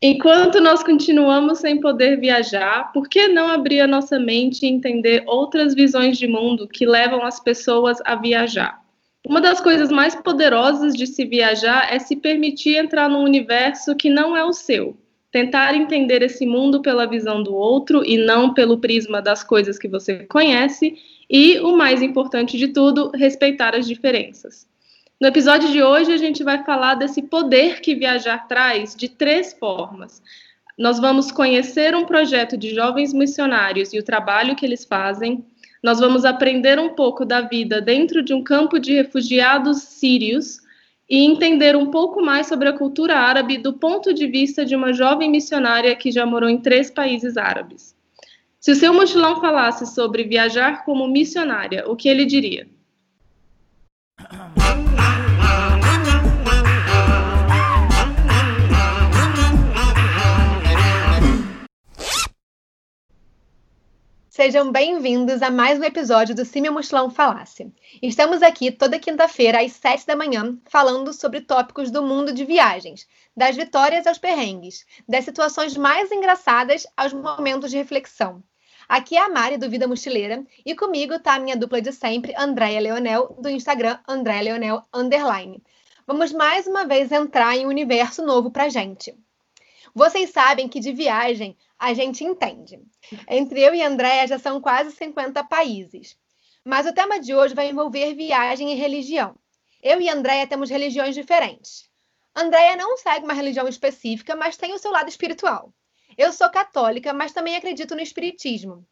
Enquanto nós continuamos sem poder viajar, por que não abrir a nossa mente e entender outras visões de mundo que levam as pessoas a viajar? Uma das coisas mais poderosas de se viajar é se permitir entrar num universo que não é o seu. Tentar entender esse mundo pela visão do outro e não pelo prisma das coisas que você conhece. E, o mais importante de tudo, respeitar as diferenças. No episódio de hoje, a gente vai falar desse poder que viajar traz de três formas. Nós vamos conhecer um projeto de jovens missionários e o trabalho que eles fazem. Nós vamos aprender um pouco da vida dentro de um campo de refugiados sírios e entender um pouco mais sobre a cultura árabe do ponto de vista de uma jovem missionária que já morou em três países árabes. Se o seu mochilão falasse sobre viajar como missionária, o que ele diria? Sejam bem-vindos a mais um episódio do Cime Mochilão Falasse. Estamos aqui toda quinta-feira às sete da manhã falando sobre tópicos do mundo de viagens, das vitórias aos perrengues, das situações mais engraçadas aos momentos de reflexão. Aqui é a Mari do Vida Mochileira e comigo está a minha dupla de sempre, Andréia Leonel, do Instagram Andréia Leonel Underline. Vamos mais uma vez entrar em um universo novo pra gente. Vocês sabem que de viagem a gente entende. Entre eu e Andréa já são quase 50 países. Mas o tema de hoje vai envolver viagem e religião. Eu e Andréa temos religiões diferentes. Andréa não segue uma religião específica, mas tem o seu lado espiritual. Eu sou católica, mas também acredito no espiritismo.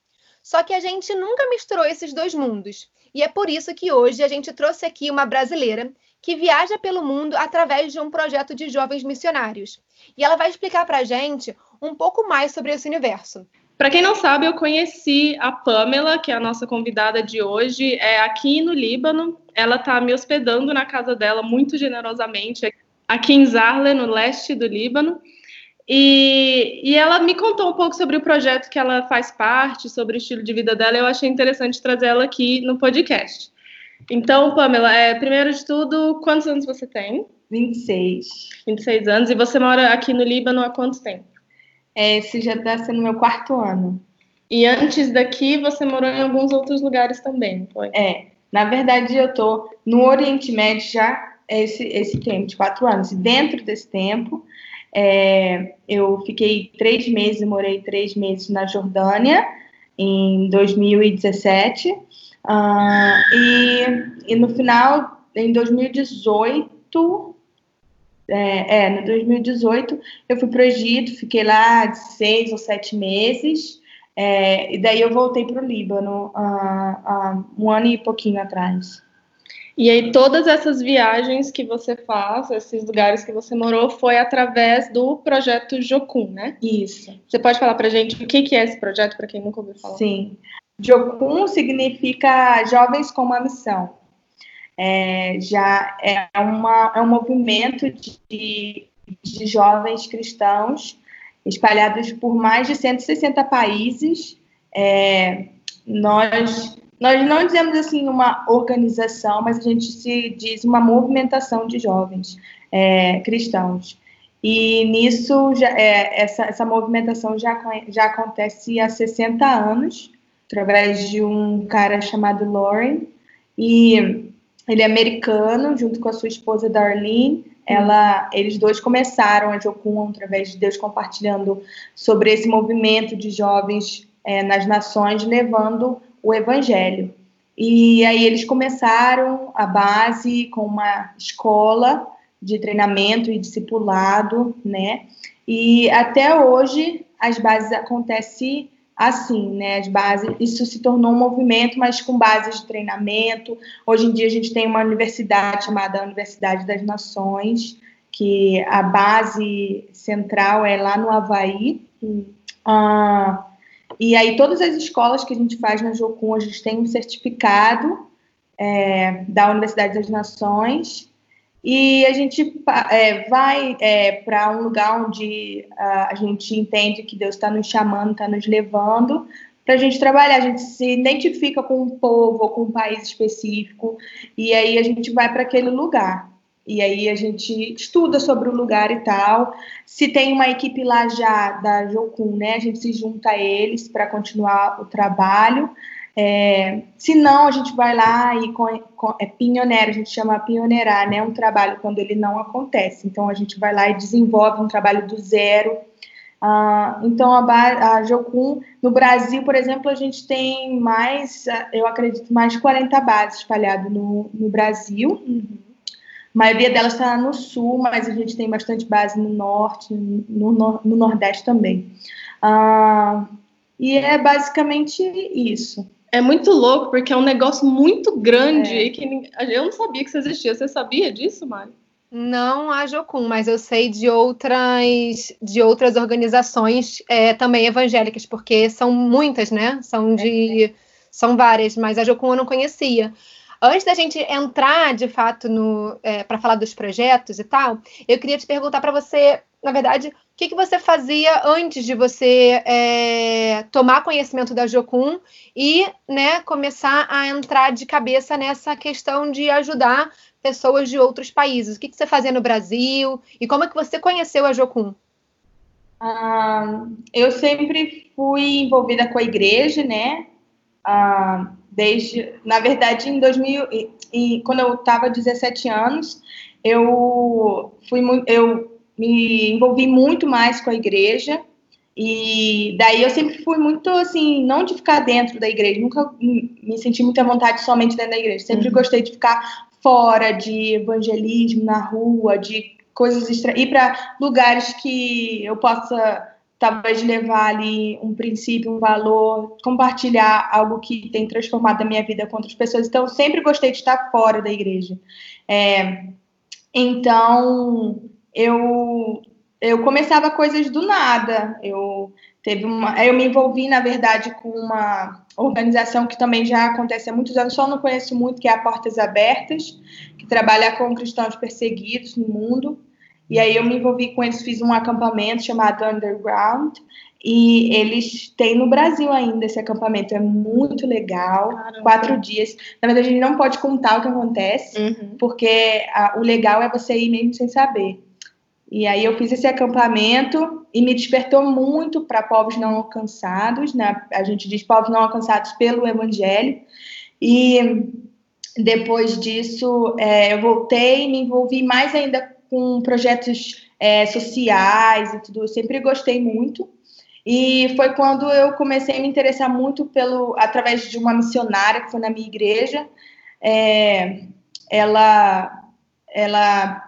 Só que a gente nunca misturou esses dois mundos. E é por isso que hoje a gente trouxe aqui uma brasileira que viaja pelo mundo através de um projeto de jovens missionários. E ela vai explicar para a gente um pouco mais sobre esse universo. Para quem não sabe, eu conheci a Pamela, que é a nossa convidada de hoje, é aqui no Líbano. Ela está me hospedando na casa dela muito generosamente, aqui em Zarle, no leste do Líbano. E, e, ela me contou um pouco sobre o projeto que ela faz parte, sobre o estilo de vida dela. Eu achei interessante trazer ela aqui no podcast. Então, Pamela, é, primeiro de tudo, quantos anos você tem? 26. 26 anos. E você mora aqui no Líbano há quanto tempo? É, esse já está sendo meu quarto ano. E antes daqui, você morou em alguns outros lugares também, foi? É. Na verdade, eu estou no Oriente Médio já esse, esse tempo, de quatro anos. E dentro desse tempo, é, eu fiquei três meses, morei três meses na Jordânia, em 2017. Uh, e, e no final, em 2018, é, é, no 2018 eu fui para o Egito, fiquei lá de seis ou sete meses, é, e daí eu voltei para o Líbano uh, uh, um ano e pouquinho atrás. E aí todas essas viagens que você faz, esses lugares que você morou, foi através do projeto Jocum, né? Isso. Você pode falar para gente o que é esse projeto para quem nunca ouviu falar? Sim. Jocum significa Jovens com uma Missão é, já é, uma, é um movimento de, de jovens cristãos espalhados por mais de 160 países. É, nós, nós não dizemos assim uma organização, mas a gente se diz uma movimentação de jovens é, cristãos. E nisso, já, é, essa, essa movimentação já, já acontece há 60 anos, através de um cara chamado Lauren. E ele é americano, junto com a sua esposa Darlene. Ela, eles dois começaram a Jocum através de Deus compartilhando sobre esse movimento de jovens é, nas nações, levando o evangelho. E aí eles começaram a base com uma escola de treinamento e discipulado, né? E até hoje as bases acontecem assim, né? As bases, isso se tornou um movimento, mas com bases de treinamento. Hoje em dia a gente tem uma universidade chamada Universidade das Nações, que a base central é lá no Havaí. Ah, e aí todas as escolas que a gente faz na Jocum, a gente tem um certificado é, da Universidade das Nações e a gente é, vai é, para um lugar onde a, a gente entende que Deus está nos chamando, está nos levando para a gente trabalhar. A gente se identifica com um povo ou com um país específico e aí a gente vai para aquele lugar. e aí a gente estuda sobre o lugar e tal. Se tem uma equipe lá já da Jocum, né, a gente se junta a eles para continuar o trabalho. É, se não, a gente vai lá e com, com, é pioneiro, a gente chama pioneirar, né? Um trabalho quando ele não acontece. Então a gente vai lá e desenvolve um trabalho do zero. Ah, então a, a Jocum, no Brasil, por exemplo, a gente tem mais, eu acredito, mais de 40 bases espalhadas no, no Brasil. Uhum. A maioria delas está no sul, mas a gente tem bastante base no norte, no, no, no nordeste também. Ah, e é basicamente isso. É muito louco, porque é um negócio muito grande é. que eu não sabia que isso existia. Você sabia disso, Mari? Não a Jocum, mas eu sei de outras de outras organizações é, também evangélicas, porque são muitas, né? São de é. são várias, mas a Jocum eu não conhecia. Antes da gente entrar de fato no é, para falar dos projetos e tal, eu queria te perguntar para você, na verdade, o que, que você fazia antes de você é, tomar conhecimento da Jocum e né, começar a entrar de cabeça nessa questão de ajudar pessoas de outros países? O que, que você fazia no Brasil e como é que você conheceu a Jocum? Ah, eu sempre fui envolvida com a igreja, né? Ah, desde, na verdade, em 2000, e, e quando eu estava 17 anos, eu fui eu me envolvi muito mais com a igreja e daí eu sempre fui muito assim, não de ficar dentro da igreja, nunca me senti muita vontade somente dentro da igreja. Sempre uhum. gostei de ficar fora de evangelismo na rua, de coisas extra, ir para lugares que eu possa talvez levar ali um princípio, um valor, compartilhar algo que tem transformado a minha vida com outras pessoas. Então, sempre gostei de estar fora da igreja. É, então, eu eu começava coisas do nada. Eu teve uma, eu me envolvi na verdade com uma organização que também já acontece há muitos anos, só não conheço muito, que é a Portas Abertas, que trabalha com cristãos perseguidos no mundo. E aí eu me envolvi com eles, fiz um acampamento chamado Underground, e eles têm no Brasil ainda esse acampamento, é muito legal, Caramba. quatro dias. Na verdade, a gente não pode contar o que acontece, uhum. porque a, o legal é você ir mesmo sem saber. E aí eu fiz esse acampamento e me despertou muito para povos não alcançados, né? A gente diz povos não alcançados pelo Evangelho. E depois disso, é, eu voltei, me envolvi mais ainda com projetos é, sociais e tudo. Eu sempre gostei muito. E foi quando eu comecei a me interessar muito pelo, através de uma missionária que foi na minha igreja. É, ela, ela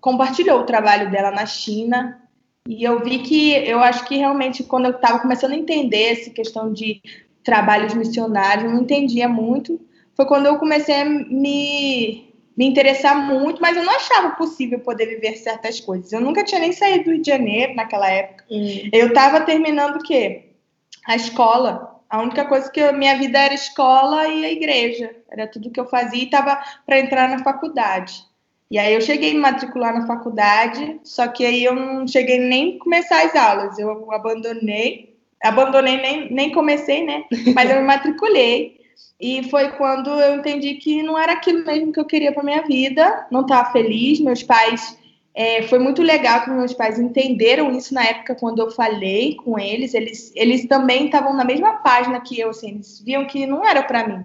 compartilhou o trabalho dela na China e eu vi que eu acho que realmente quando eu estava começando a entender essa questão de trabalhos missionários, eu não entendia muito. Foi quando eu comecei a me me interessar muito, mas eu não achava possível poder viver certas coisas. Eu nunca tinha nem saído do Rio de Janeiro naquela época. Hum. Eu estava terminando o quê? A escola. A única coisa que eu, minha vida era escola e a igreja. Era tudo que eu fazia e estava para entrar na faculdade. E aí eu cheguei a me matricular na faculdade, só que aí eu não cheguei nem a começar as aulas. Eu abandonei, abandonei nem, nem comecei, né? Mas eu me matriculei. E foi quando eu entendi que não era aquilo mesmo que eu queria para minha vida, não estava feliz. Meus pais, é, foi muito legal que meus pais entenderam isso na época quando eu falei com eles. Eles, eles também estavam na mesma página que eu, assim, eles viam que não era para mim.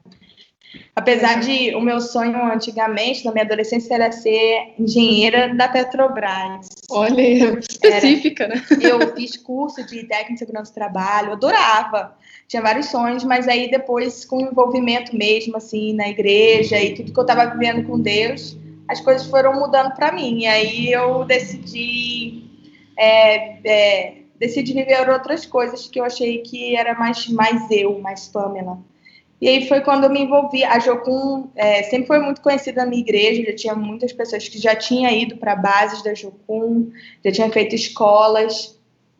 Apesar de o meu sonho antigamente, na minha adolescência, era ser engenheira da Petrobras. Olha, específica, era, né? Eu fiz curso de técnica de segurança do trabalho, adorava tinha vários sonhos, mas aí depois, com o envolvimento mesmo, assim, na igreja e tudo que eu estava vivendo com Deus, as coisas foram mudando para mim. E aí eu decidi, é, é, decidi viver outras coisas que eu achei que era mais, mais eu, mais Pamela. E aí foi quando eu me envolvi. A Jocum é, sempre foi muito conhecida na minha igreja, já tinha muitas pessoas que já tinham ido para bases da Jocum, já tinham feito escolas.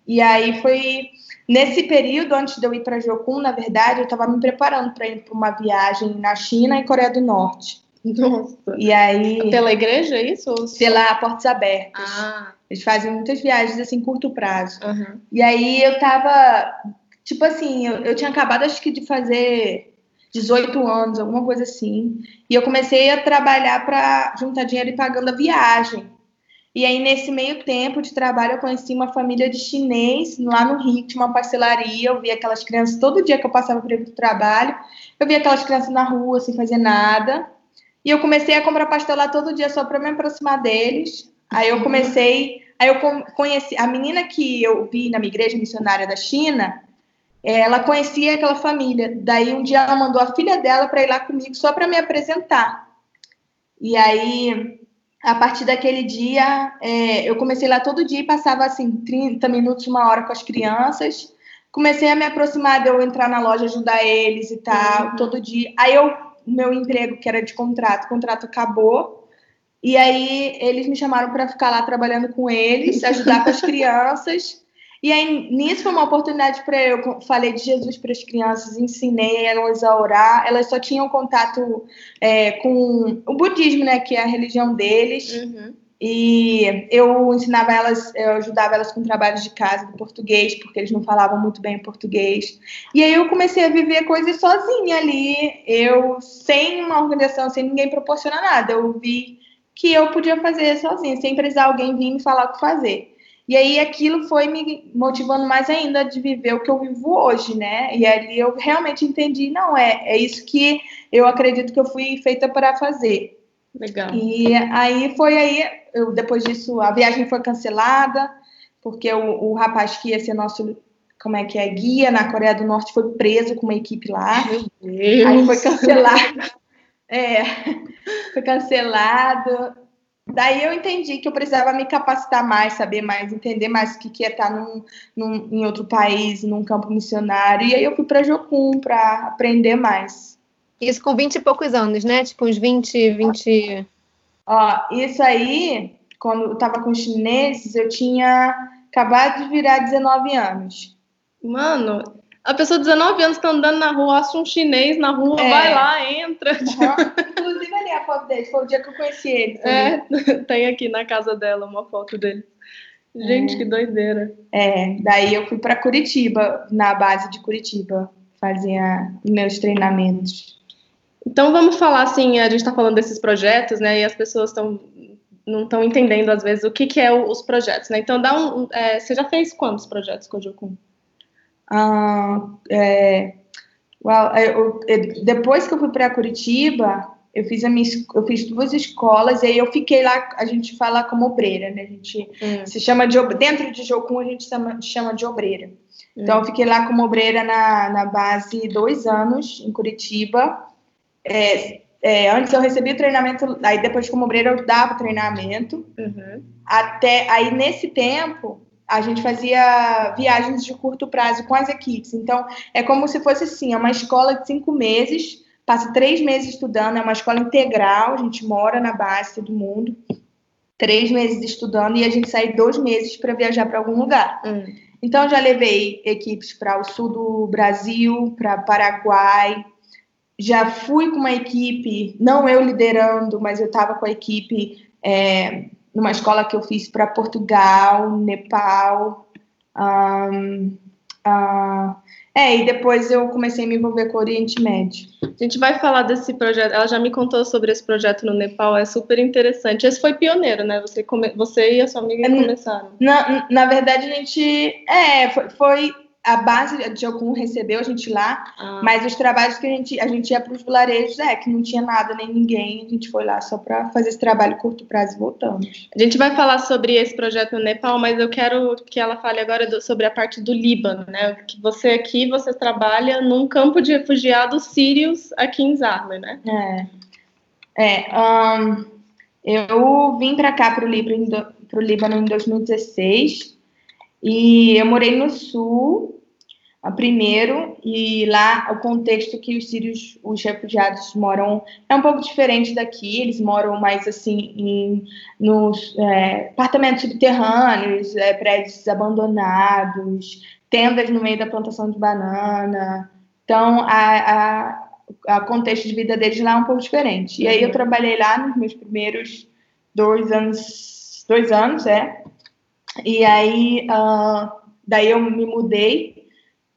E aí foi Nesse período, antes de eu ir para Jocum, na verdade, eu estava me preparando para ir para uma viagem na China e Coreia do Norte. Nossa. E aí. Pela igreja, é isso? Pela Portas Abertas. Ah. Eles fazem muitas viagens assim, curto prazo. Uhum. E aí eu tava. Tipo assim, eu, eu tinha acabado, acho que, de fazer 18 anos, alguma coisa assim. E eu comecei a trabalhar para juntar dinheiro e pagando a viagem. E aí, nesse meio tempo de trabalho, eu conheci uma família de chinês lá no Rio, tinha uma parcelaria. Eu via aquelas crianças todo dia que eu passava por o trabalho. Eu via aquelas crianças na rua sem fazer nada. E eu comecei a comprar pastel lá todo dia só para me aproximar deles. Aí eu comecei. Aí eu conheci. A menina que eu vi na minha igreja missionária da China, ela conhecia aquela família. Daí um dia ela mandou a filha dela para ir lá comigo só para me apresentar. E aí, a partir daquele dia, é, eu comecei lá todo dia e passava assim 30 minutos, uma hora com as crianças. Comecei a me aproximar de eu entrar na loja, ajudar eles e tal, uhum. todo dia. Aí eu, meu emprego, que era de contrato, o contrato acabou. E aí eles me chamaram para ficar lá trabalhando com eles, ajudar com as crianças. E aí, nisso foi uma oportunidade para eu. Falei de Jesus para as crianças, ensinei elas a orar. Elas só tinham contato é, com o budismo, né, que é a religião deles. Uhum. E eu ensinava elas, eu ajudava elas com trabalhos de casa do português, porque eles não falavam muito bem português. E aí eu comecei a viver coisas sozinha ali, eu sem uma organização, sem ninguém proporcionar nada. Eu vi que eu podia fazer sozinha, sem precisar alguém vir me falar o que fazer. E aí aquilo foi me motivando mais ainda de viver o que eu vivo hoje, né? E ali eu realmente entendi, não, é, é isso que eu acredito que eu fui feita para fazer. Legal. E aí foi aí, eu, depois disso, a viagem foi cancelada, porque o, o rapaz que ia ser nosso, como é que é, guia na Coreia do Norte foi preso com uma equipe lá. Meu Deus. Aí foi cancelado. é, foi cancelado. Daí eu entendi que eu precisava me capacitar mais, saber mais, entender mais o que, que é estar num, num, em outro país, num campo missionário. E aí eu fui para Jocum para aprender mais. Isso com 20 e poucos anos, né? Tipo uns 20, 20. Ó, isso aí, quando eu estava com os chineses, eu tinha acabado de virar 19 anos. Mano, a pessoa de 19 anos está andando na rua, acha um chinês na rua, é. vai lá, entra. Uhum. Inclusive ali a foto dele, foi o dia que eu conheci ele. É, tem aqui na casa dela uma foto dele. Gente, é. que doideira. É, daí eu fui para Curitiba, na base de Curitiba, fazia meus treinamentos. Então vamos falar assim, a gente está falando desses projetos, né? E as pessoas estão não estão entendendo às vezes o que, que é o, os projetos, né? Então dá um, é, você já fez quantos projetos com o Jocum? Ah, é, well, eu, eu, depois que eu fui para Curitiba, eu fiz a minha, eu fiz duas escolas e aí eu fiquei lá, a gente fala como obreira, né? A gente hum. se chama de dentro de Jocum a gente chama, chama de obreira. Hum. Então eu fiquei lá como obreira na, na base dois anos em Curitiba. É, é, antes eu recebi o treinamento, aí depois como obreira eu dava treinamento. Uhum. Até aí nesse tempo a gente fazia viagens de curto prazo com as equipes. Então, é como se fosse assim, é uma escola de cinco meses, passa três meses estudando, é uma escola integral, a gente mora na base, todo mundo, três meses estudando e a gente sai dois meses para viajar para algum lugar. Hum. Então, já levei equipes para o sul do Brasil, para Paraguai, já fui com uma equipe, não eu liderando, mas eu estava com a equipe é, numa escola que eu fiz para Portugal, Nepal. Um, uh, é, e depois eu comecei a me envolver com o Oriente Médio. A gente vai falar desse projeto. Ela já me contou sobre esse projeto no Nepal, é super interessante. Esse foi pioneiro, né? Você, come... Você e a sua amiga começaram. Na, na verdade, a gente. É, foi, foi a base de algum recebeu a gente lá, ah. mas os trabalhos que a gente a gente ia para os vilarejos é que não tinha nada nem ninguém, a gente foi lá só para fazer esse trabalho curto prazo e voltamos. A gente vai falar sobre esse projeto no Nepal, mas eu quero que ela fale agora do, sobre a parte do Líbano, né? Que você aqui você trabalha num campo de refugiados sírios aqui em Zarma, né? É. É. Um, eu vim para cá para o Líbano, Líbano em 2016 e eu morei no sul a primeiro, e lá o contexto que os sírios, os refugiados moram é um pouco diferente daqui, eles moram mais assim em, nos é, apartamentos subterrâneos, é, prédios abandonados, tendas no meio da plantação de banana, então a, a, a contexto de vida deles lá é um pouco diferente. E aí eu uhum. trabalhei lá nos meus primeiros dois anos, dois anos, é, e aí uh, daí eu me mudei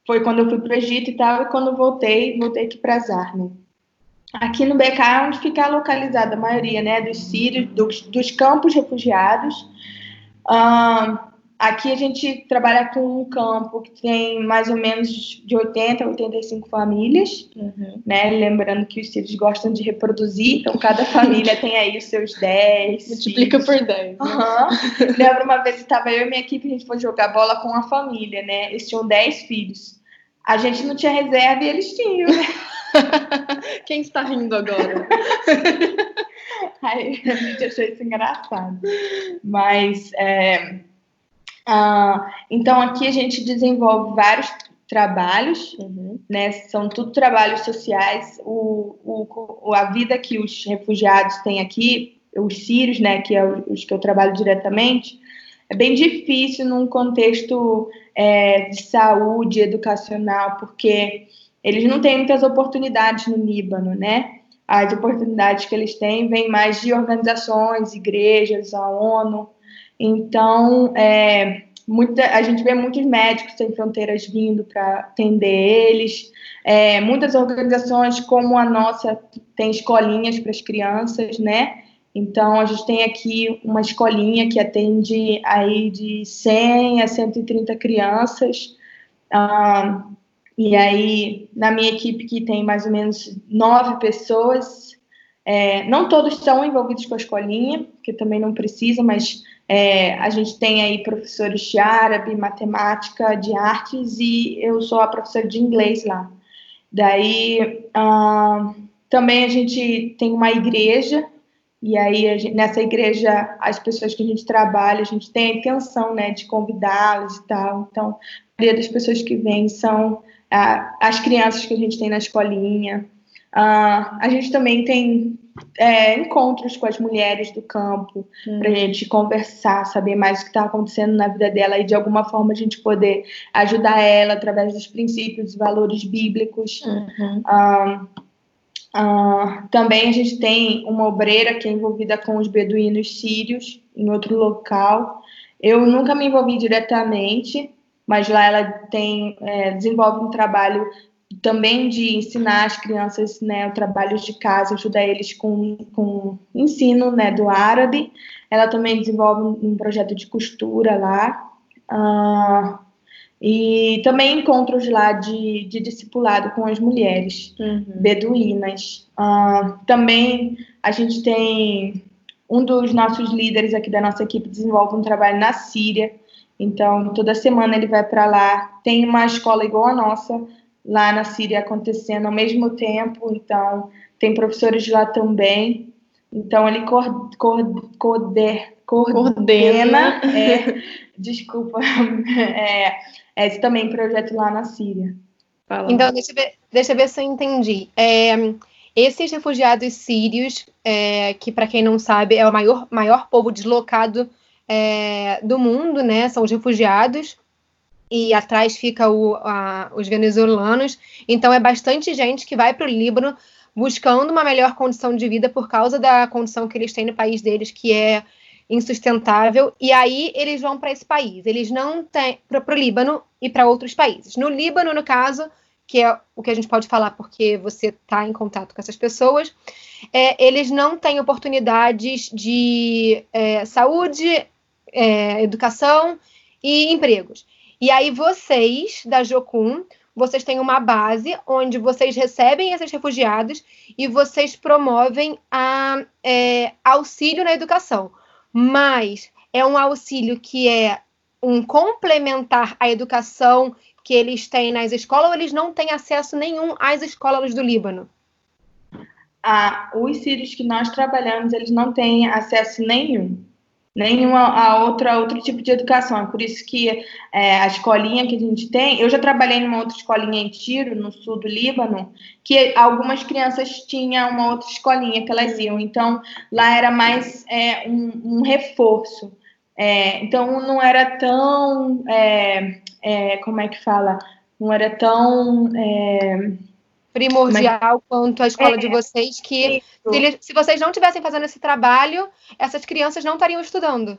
foi quando eu fui para o Egito e tal, e quando voltei, voltei aqui para Zarne. Aqui no BK é onde fica localizada a maioria né, dos sírios, dos, dos campos refugiados. Aqui a gente trabalha com um campo que tem mais ou menos de 80 a 85 famílias, uhum. né? Lembrando que os sírios gostam de reproduzir, então cada família tem aí os seus 10. Multiplica filhos. por 10. Né? Uhum. Lembro uma vez que estava eu e minha equipe, a gente foi jogar bola com a família, né? Eles tinham 10 filhos. A gente não tinha reserva e eles tinham, né? Quem está rindo agora? Aí a gente achou isso engraçado. Mas, é, uh, então aqui a gente desenvolve vários trabalhos, uhum. né? São tudo trabalhos sociais. O, o, a vida que os refugiados têm aqui, os sírios, né? Que é os que eu trabalho diretamente, é bem difícil num contexto é, de saúde educacional, porque eles não têm muitas oportunidades no Líbano, né? As oportunidades que eles têm vêm mais de organizações, igrejas, a ONU. Então, é, muita, a gente vê muitos médicos sem fronteiras vindo para atender eles. É, muitas organizações, como a nossa, tem escolinhas para as crianças, né? Então, a gente tem aqui uma escolinha que atende aí de 100 a 130 crianças. Ah, e aí, na minha equipe, que tem mais ou menos nove pessoas, é, não todos estão envolvidos com a escolinha, que também não precisa, mas é, a gente tem aí professores de árabe, matemática, de artes, e eu sou a professora de inglês lá. Daí, ah, também a gente tem uma igreja, e aí gente, nessa igreja, as pessoas que a gente trabalha, a gente tem a intenção né, de convidá-las e tal. Então, a maioria das pessoas que vêm são as crianças que a gente tem na escolinha. Uh, a gente também tem é, encontros com as mulheres do campo uhum. para a gente conversar, saber mais o que está acontecendo na vida dela e de alguma forma a gente poder ajudar ela através dos princípios e valores bíblicos. Uhum. Uh, uh, também a gente tem uma obreira que é envolvida com os beduínos sírios em outro local. Eu nunca me envolvi diretamente, mas lá ela tem é, desenvolve um trabalho também de ensinar as crianças né, o trabalho de casa, ajudar eles com, com ensino né, do árabe. Ela também desenvolve um projeto de costura lá. Uh, e também encontros lá de, de discipulado com as mulheres uhum. beduínas. Uh, também a gente tem um dos nossos líderes aqui da nossa equipe desenvolve um trabalho na Síria, então, toda semana ele vai para lá. Tem uma escola igual a nossa lá na Síria acontecendo ao mesmo tempo. Então, tem professores de lá também. Então, ele cor, cor, coorder, coordena. É, desculpa. É, é esse também projeto lá na Síria. Fala. Então, deixa eu, ver, deixa eu ver se eu entendi. É, esses refugiados sírios, é, que para quem não sabe é o maior, maior povo deslocado é, do mundo, né? São os refugiados e atrás fica o, a, os venezuelanos. Então é bastante gente que vai para o Líbano buscando uma melhor condição de vida por causa da condição que eles têm no país deles, que é insustentável. E aí eles vão para esse país. Eles não têm para o Líbano e para outros países. No Líbano, no caso, que é o que a gente pode falar porque você está em contato com essas pessoas, é, eles não têm oportunidades de é, saúde, é, educação e empregos. E aí vocês, da Jocum, vocês têm uma base onde vocês recebem esses refugiados e vocês promovem a, é, auxílio na educação. Mas é um auxílio que é um complementar à educação que eles têm nas escolas ou eles não têm acesso nenhum às escolas do Líbano? Ah, os sírios que nós trabalhamos, eles não têm acesso nenhum nenhuma a outra outro tipo de educação. É por isso que é, a escolinha que a gente tem, eu já trabalhei numa outra escolinha em Tiro, no sul do Líbano, que algumas crianças tinham uma outra escolinha que elas iam. Então lá era mais é, um, um, reforço. É, então não era tão é, é, como é que fala? Não era tão é, primordial Mas... quanto a escola é, de vocês, que se, eles, se, vocês não estivessem fazendo esse trabalho, essas crianças não estariam estudando.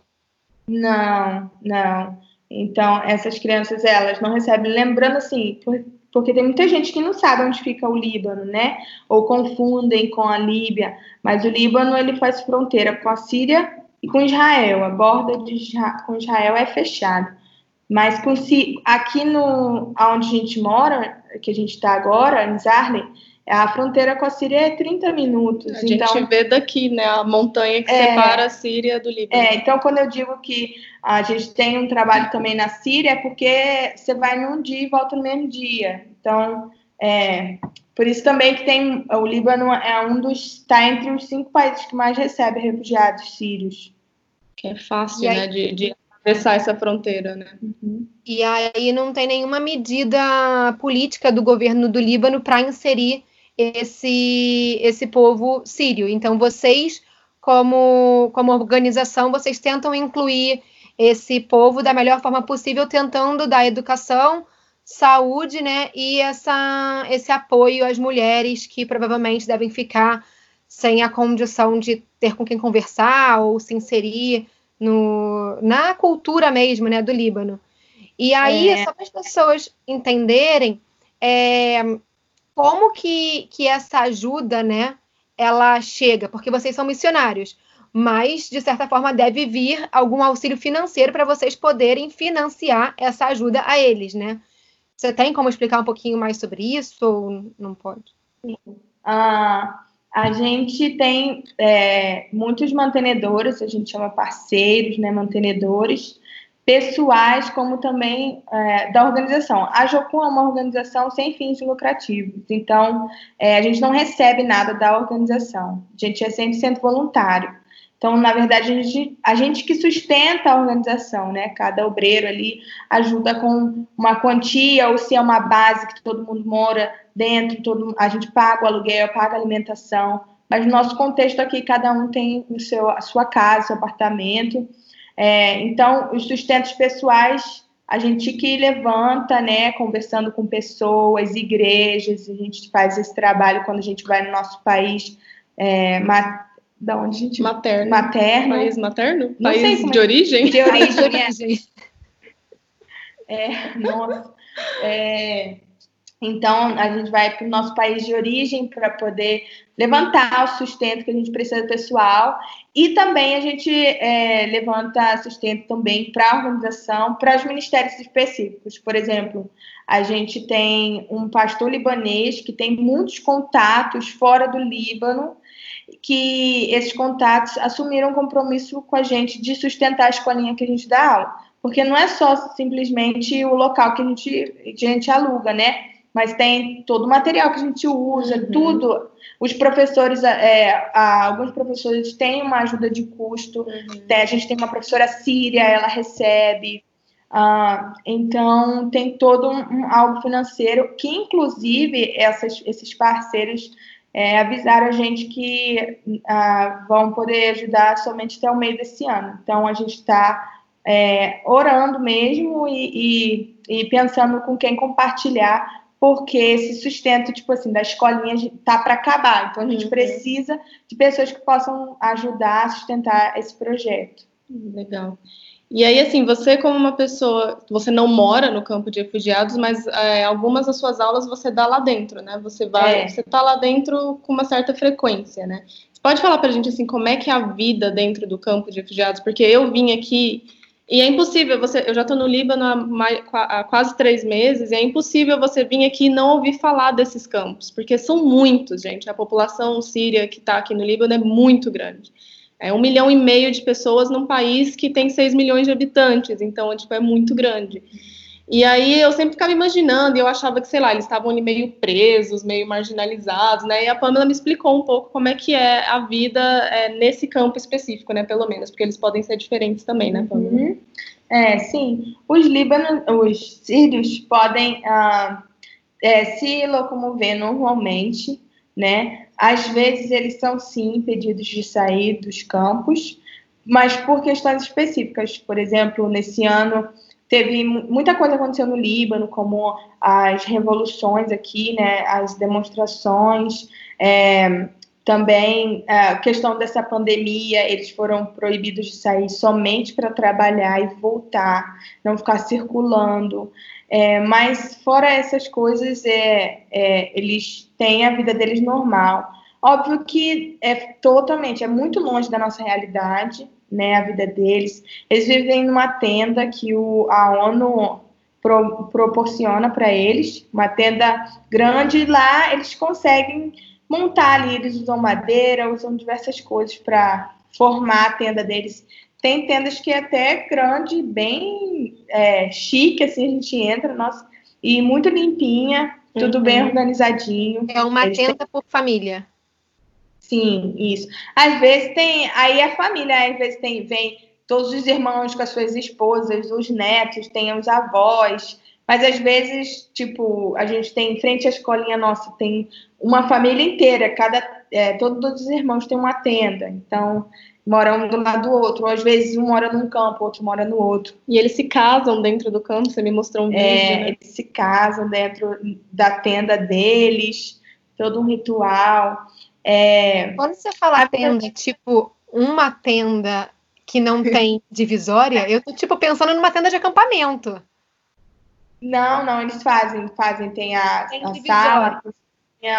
Não, não. Então, essas crianças, elas não recebem. Lembrando, assim, porque tem muita gente que não sabe onde fica o Líbano, né? Ou confundem com a Líbia. Mas o Líbano, ele faz fronteira com a Síria e com Israel. A borda de com Israel é fechada. Mas aqui no onde a gente mora, que a gente está agora, em Zarley, a fronteira com a Síria é 30 minutos. A então, gente vê daqui, né, a montanha que é, separa a Síria do Líbano. É, então quando eu digo que a gente tem um trabalho também na Síria, é porque você vai num dia e volta no mesmo dia. Então, é, por isso também que tem o Líbano é um dos está entre os cinco países que mais recebe refugiados sírios. Que é fácil, aí, né, de, de atravessar essa fronteira, né? Uhum. E aí não tem nenhuma medida política do governo do Líbano para inserir esse, esse povo sírio. Então, vocês, como, como organização, vocês tentam incluir esse povo da melhor forma possível, tentando dar educação, saúde, né, e essa, esse apoio às mulheres que provavelmente devem ficar sem a condição de ter com quem conversar ou se inserir no, na cultura mesmo, né, do Líbano. E aí, é. só para as pessoas entenderem, é, como que, que essa ajuda, né, ela chega? Porque vocês são missionários, mas de certa forma deve vir algum auxílio financeiro para vocês poderem financiar essa ajuda a eles, né? Você tem como explicar um pouquinho mais sobre isso ou não pode? Ah, a gente tem é, muitos mantenedores, a gente chama parceiros, né, mantenedores, pessoais, como também é, da organização. A Jocum é uma organização sem fins lucrativos, então é, a gente não recebe nada da organização, a gente é 100% voluntário. Então, na verdade, a gente, a gente que sustenta a organização, né? Cada obreiro ali ajuda com uma quantia, ou se é uma base que todo mundo mora dentro, todo, a gente paga o aluguel, paga a alimentação, mas no nosso contexto aqui, cada um tem o seu, a sua casa, seu apartamento, é, então, os sustentos pessoais, a gente que levanta, né, conversando com pessoas, igrejas, a gente faz esse trabalho quando a gente vai no nosso país, é, da onde a gente... Materno. Materno. País materno? Não país de origem? De origem, é. é. nossa. É, então, a gente vai para o nosso país de origem para poder levantar o sustento que a gente precisa pessoal e também a gente é, levanta sustento também para a organização, para os ministérios específicos. Por exemplo, a gente tem um pastor libanês que tem muitos contatos fora do Líbano, que esses contatos assumiram um compromisso com a gente de sustentar a escolinha que a gente dá aula. Porque não é só simplesmente o local que a gente, a gente aluga, né? mas tem todo o material que a gente usa, uhum. tudo. Os professores, é, alguns professores têm uma ajuda de custo. Uhum. Tem, a gente tem uma professora síria, ela recebe. Ah, então, tem todo um, um, algo financeiro que, inclusive, essas, esses parceiros é, avisaram a gente que ah, vão poder ajudar somente até o meio desse ano. Então, a gente está é, orando mesmo e, e, e pensando com quem compartilhar porque esse sustento, tipo assim, da escolinha tá para acabar. Então a gente uhum. precisa de pessoas que possam ajudar a sustentar esse projeto. Legal. E aí, assim, você como uma pessoa, você não mora no campo de refugiados, mas é, algumas das suas aulas você dá lá dentro, né? Você vai, é. você tá lá dentro com uma certa frequência, né? Você pode falar pra gente, assim, como é que é a vida dentro do campo de refugiados? Porque eu vim aqui e é impossível você. Eu já estou no Líbano há, há, quase três meses, e é impossível você vir aqui e não ouvir falar desses campos, porque são muitos, gente. A população síria que está aqui no Líbano é muito grande. É um milhão e meio de pessoas num país que tem seis milhões de habitantes, então tipo, é muito grande. E aí eu sempre ficava imaginando, e eu achava que, sei lá, eles estavam ali meio presos, meio marginalizados, né? E a Pamela me explicou um pouco como é que é a vida é, nesse campo específico, né? Pelo menos, porque eles podem ser diferentes também, né, Pamela? Uhum. É, sim. Os líbanos, os sírios podem ah, é, se locomover normalmente, né? Às vezes eles são sim impedidos de sair dos campos, mas por questões específicas. Por exemplo, nesse ano Teve muita coisa acontecendo no Líbano, como as revoluções aqui, né, as demonstrações, é, também a questão dessa pandemia, eles foram proibidos de sair somente para trabalhar e voltar, não ficar circulando. É, mas fora essas coisas, é, é, eles têm a vida deles normal. Óbvio que é totalmente, é muito longe da nossa realidade, né, a vida deles. Eles vivem numa tenda que o, a ONU pro, proporciona para eles, uma tenda grande, e lá eles conseguem montar ali, eles usam madeira, usam diversas coisas para formar a tenda deles. Tem tendas que é até grande, bem é, chique, assim, a gente entra, nossa, e muito limpinha, tudo uhum. bem organizadinho. É uma eles tenda têm... por família. Sim, isso. Às vezes tem, aí a família, às vezes tem, vem todos os irmãos com as suas esposas, os netos, tem os avós, mas às vezes, tipo, a gente tem em frente à escolinha nossa, tem uma família inteira, cada é, todos os irmãos têm uma tenda, então moram um do lado do outro, ou às vezes um mora num campo, outro mora no outro. E eles se casam dentro do campo, você me mostrou um é, vídeo. É, né? eles se casam dentro da tenda deles, todo um ritual. É... Quando você fala tenda, tipo, uma tenda que não tem divisória, eu tô tipo pensando numa tenda de acampamento. Não, não, eles fazem, fazem, tem a, tem a sala,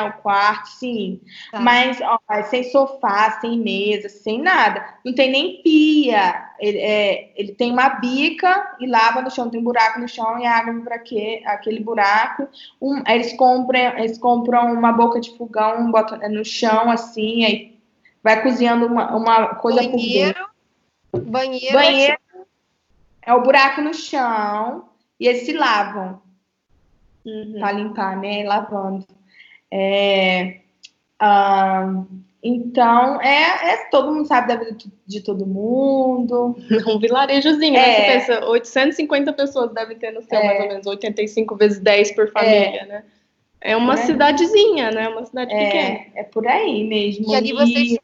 o quarto, sim. Tá. Mas ó, sem sofá, sem mesa, sem nada. Não tem nem pia. Ele, é, ele tem uma bica e lava no chão, tem um buraco no chão e água para aquele buraco. Um, eles, compram, eles compram uma boca de fogão, botam no chão assim, aí vai cozinhando uma, uma coisa banheiro, por dentro. Banheiro. Banheiro é o buraco no chão e eles se lavam uhum. para limpar, né? Lavando. É, então, é, é, todo mundo sabe da vida de todo mundo. Um vilarejozinho, é. né? Você pensa, 850 pessoas devem ter no céu, é. mais ou menos, 85 vezes 10 por família, é. né? É uma é. cidadezinha, né? Uma cidade é, pequena. É por aí mesmo. E ali vocês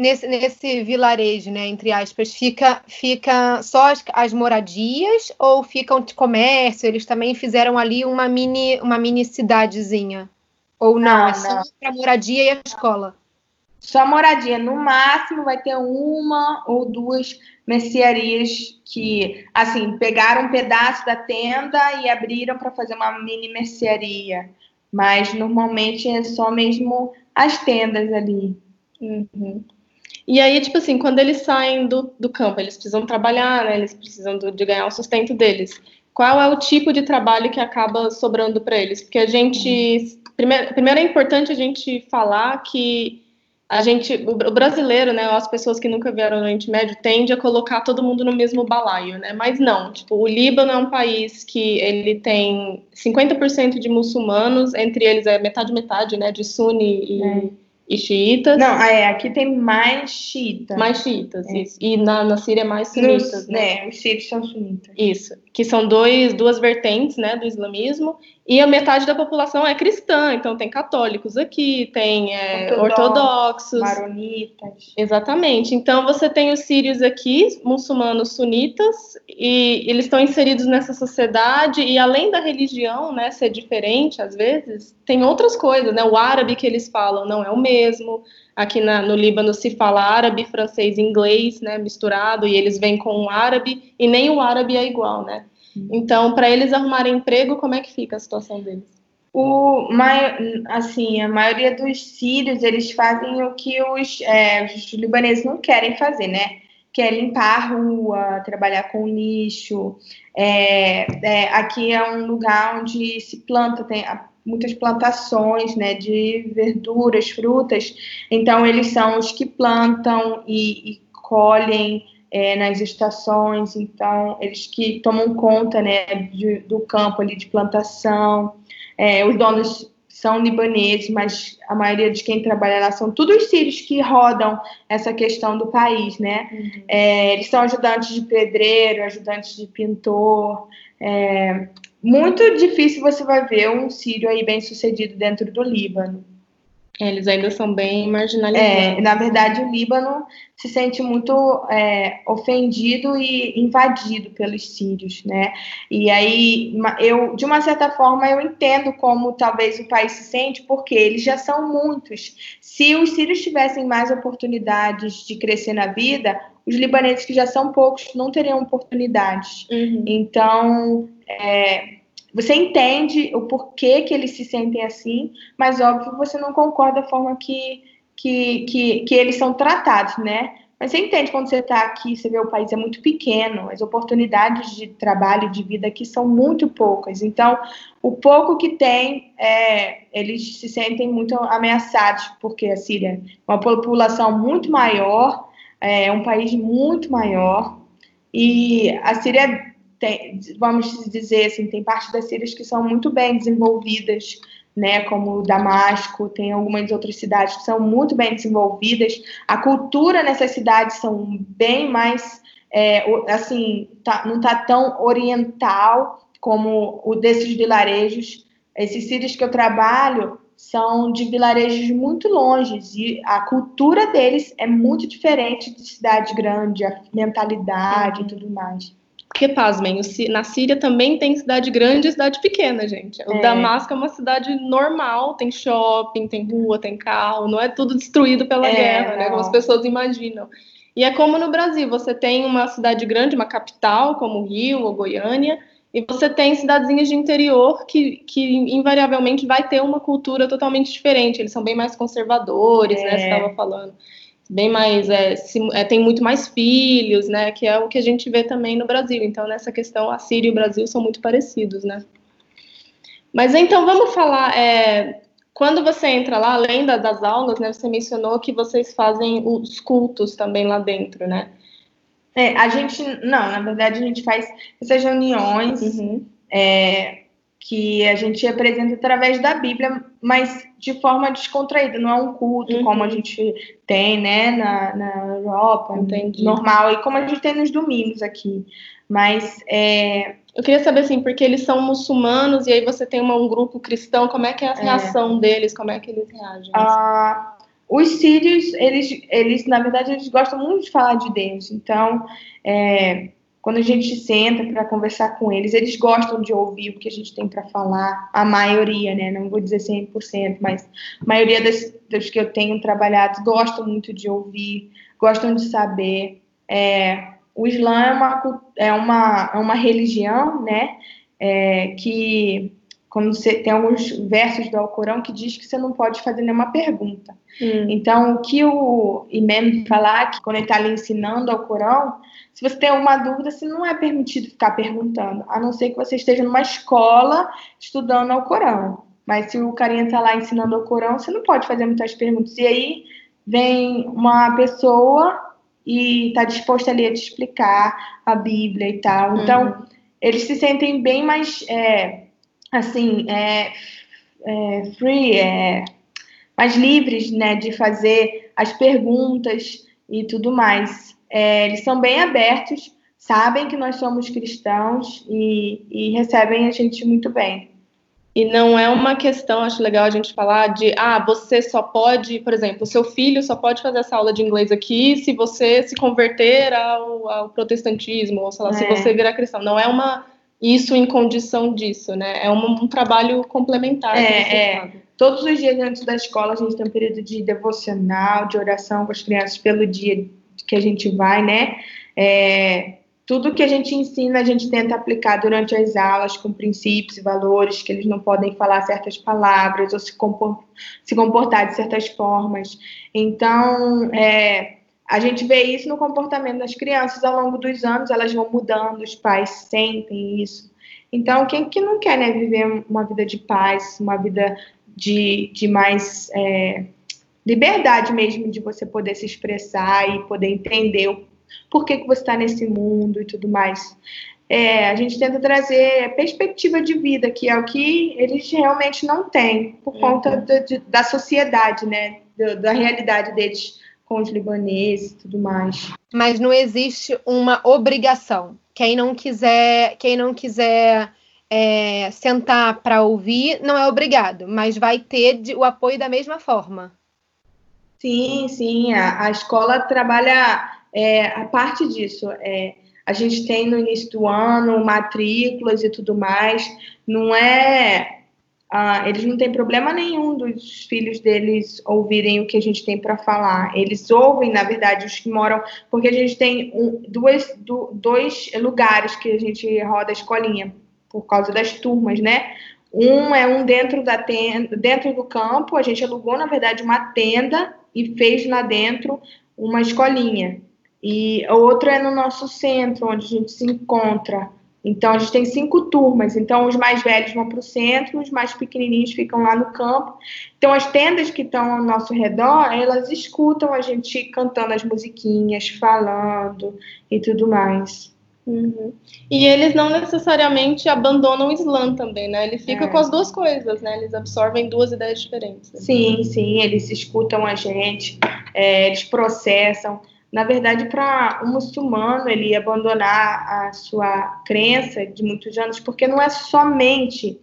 nesse, nesse vilarejo, né, entre aspas, fica, fica só as, as moradias ou ficam de comércio? Eles também fizeram ali uma mini, uma mini cidadezinha? Ou não? não é só para moradia e a escola? Só moradia. No máximo vai ter uma ou duas mercearias que, assim, pegaram um pedaço da tenda e abriram para fazer uma mini mercearia. Mas normalmente é só mesmo as tendas ali. Uhum. E aí, tipo assim, quando eles saem do, do campo, eles precisam trabalhar, né? Eles precisam do, de ganhar o sustento deles. Qual é o tipo de trabalho que acaba sobrando para eles? Porque a gente. Primeiro, primeiro é importante a gente falar que a gente, o brasileiro, né, as pessoas que nunca vieram no Oriente Médio, tende a colocar todo mundo no mesmo balaio, né? Mas não, tipo, o Líbano é um país que ele tem 50% de muçulmanos, entre eles é metade metade, né, de Sunni e é e xiitas. Não, é, aqui tem mais xiitas. Mais xiitas, é. isso. E na, na Síria mais sunitas, Nos, né? né? Os sírios são sunitas. Isso. Que são dois, duas vertentes, né, do islamismo. E a metade da população é cristã, então tem católicos aqui, tem é, ortodoxos, maronitas. Exatamente. Então você tem os sírios aqui, muçulmanos sunitas, e eles estão inseridos nessa sociedade, e além da religião né, ser diferente às vezes, tem outras coisas, né? O árabe que eles falam não é o mesmo. Aqui na, no Líbano se fala árabe, francês e inglês, né, misturado, e eles vêm com o árabe, e nem o árabe é igual, né? Então, para eles arrumarem emprego, como é que fica a situação deles? O, assim, a maioria dos sírios, eles fazem o que os, é, os libaneses não querem fazer, né? Que é limpar a rua, trabalhar com lixo. É, é, aqui é um lugar onde se planta, tem muitas plantações, né, de verduras, frutas. Então, eles são os que plantam e, e colhem é, nas estações, então eles que tomam conta né, de, do campo ali de plantação. É, os donos são libaneses, mas a maioria de quem trabalha lá são todos sírios que rodam essa questão do país, né? Uhum. É, eles são ajudantes de pedreiro, ajudantes de pintor. É, muito difícil você vai ver um sírio aí bem sucedido dentro do Líbano. Eles ainda são bem marginalizados. É, na verdade, o Líbano se sente muito é, ofendido e invadido pelos sírios, né? E aí, eu, de uma certa forma, eu entendo como talvez o país se sente, porque eles já são muitos. Se os sírios tivessem mais oportunidades de crescer na vida, os libaneses que já são poucos não teriam oportunidades. Uhum. Então, é, você entende o porquê que eles se sentem assim, mas óbvio você não concorda da forma que, que, que, que eles são tratados, né? Mas você entende quando você está aqui, você vê o país é muito pequeno, as oportunidades de trabalho e de vida aqui são muito poucas. Então, o pouco que tem, é, eles se sentem muito ameaçados, porque a Síria é uma população muito maior, é um país muito maior, e a Síria tem, vamos dizer assim, tem partes das Sírias que são muito bem desenvolvidas, né, como Damasco, tem algumas outras cidades que são muito bem desenvolvidas. A cultura nessas cidades são bem mais, é, assim, tá, não está tão oriental como o desses vilarejos. Esses sírios que eu trabalho são de vilarejos muito longe e a cultura deles é muito diferente de cidade grande, a mentalidade e tudo mais. Porque, pasmem, na Síria também tem cidade grande e cidade pequena, gente. O é. Damasco é uma cidade normal, tem shopping, tem rua, tem carro, não é tudo destruído pela é, guerra, né? Como as pessoas imaginam. E é como no Brasil, você tem uma cidade grande, uma capital, como Rio ou Goiânia, e você tem cidadezinhas de interior que, que invariavelmente vai ter uma cultura totalmente diferente. Eles são bem mais conservadores, é. né? Você estava falando bem mais é, se, é, tem muito mais filhos, né? Que é o que a gente vê também no Brasil. Então nessa questão a Síria e o Brasil são muito parecidos, né? Mas então vamos falar. É, quando você entra lá, além da, das aulas, né? Você mencionou que vocês fazem os cultos também lá dentro, né? É, a gente não, na verdade a gente faz essas reuniões. Uhum. É, que a gente apresenta através da Bíblia, mas de forma descontraída, não é um culto uhum. como a gente tem, né, na, na Europa, Entendi. normal, e como a gente tem nos domingos aqui. Mas é... Eu queria saber, assim, porque eles são muçulmanos e aí você tem uma, um grupo cristão, como é que é a é. reação é. deles, como é que eles reagem? Ah, os sírios, eles, eles, na verdade, eles gostam muito de falar de Deus, então... É, quando a gente senta para conversar com eles, eles gostam de ouvir o que a gente tem para falar, a maioria, né? Não vou dizer 100%, mas a maioria das, dos que eu tenho trabalhado gostam muito de ouvir, gostam de saber. É, o Islã é uma, é uma, é uma religião, né? É, que quando você tem alguns versos do Alcorão que diz que você não pode fazer nenhuma pergunta. Hum. Então, o que o imam falar, que quando ele está lhe ensinando o Alcorão, se você tem alguma dúvida, você não é permitido ficar perguntando, a não ser que você esteja numa escola estudando o Corão. Mas se o carinha está lá ensinando o Corão, você não pode fazer muitas perguntas. E aí vem uma pessoa e está disposta ali a te explicar a Bíblia e tal. Então, uhum. eles se sentem bem mais. É, assim, é, é, free, é, mais livres, né, de fazer as perguntas e tudo mais. É, eles são bem abertos, sabem que nós somos cristãos e, e recebem a gente muito bem. E não é uma questão, acho legal a gente falar de, ah, você só pode, por exemplo, o seu filho só pode fazer essa aula de inglês aqui se você se converter ao, ao protestantismo, ou sei lá, é. se você virar cristão. Não é uma isso em condição disso, né? É um, um trabalho complementar. É, é. Todos os dias antes da escola a gente tem um período de devocional, de oração com as crianças pelo dia que a gente vai, né? É, tudo que a gente ensina a gente tenta aplicar durante as aulas com princípios e valores, que eles não podem falar certas palavras ou se, compor, se comportar de certas formas. Então, é, a gente vê isso no comportamento das crianças ao longo dos anos, elas vão mudando, os pais sentem isso. Então, quem que não quer né, viver uma vida de paz, uma vida de, de mais é, liberdade mesmo, de você poder se expressar e poder entender o porquê que você está nesse mundo e tudo mais. É, a gente tenta trazer perspectiva de vida, que é o que eles realmente não têm, por uhum. conta do, de, da sociedade, né, do, da realidade deles com os libaneses e tudo mais. Mas não existe uma obrigação. Quem não quiser, quem não quiser é, sentar para ouvir não é obrigado, mas vai ter de, o apoio da mesma forma. Sim, sim. A, a escola trabalha é, a parte disso. É, a gente tem no início do ano matrículas e tudo mais. Não é. Ah, eles não têm problema nenhum dos filhos deles ouvirem o que a gente tem para falar. Eles ouvem, na verdade, os que moram, porque a gente tem um, duas, do, dois lugares que a gente roda a escolinha por causa das turmas, né? Um é um dentro da tenda, dentro do campo, a gente alugou, na verdade, uma tenda e fez lá dentro uma escolinha. E outro é no nosso centro, onde a gente se encontra. Então, a gente tem cinco turmas. Então, os mais velhos vão para o centro, os mais pequenininhos ficam lá no campo. Então, as tendas que estão ao nosso redor, elas escutam a gente cantando as musiquinhas, falando e tudo mais. Uhum. E eles não necessariamente abandonam o Islã também, né? Ele fica é. com as duas coisas, né? Eles absorvem duas ideias diferentes. Sim, sim, eles escutam a gente, é, eles processam. Na verdade, para o um muçulmano ele abandonar a sua crença de muitos anos, porque não é somente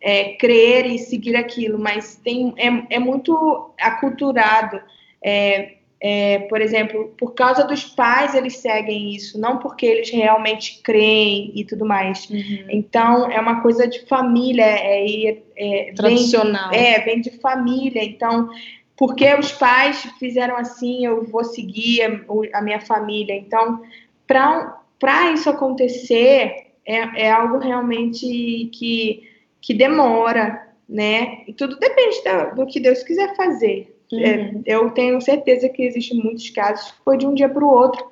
é, crer e seguir aquilo, mas tem, é, é muito aculturado. É, é, por exemplo, por causa dos pais eles seguem isso, não porque eles realmente creem e tudo mais. Uhum. Então é uma coisa de família, é, é, é tradicional. Vem, é, vem de família. Então, porque os pais fizeram assim, eu vou seguir a, minha família. Então, para isso acontecer, é, é algo realmente que, que demora, né? E tudo depende da, do que Deus quiser fazer. É, uhum. É, eu tenho certeza que existem muitos casos que foi de um dia para o outro,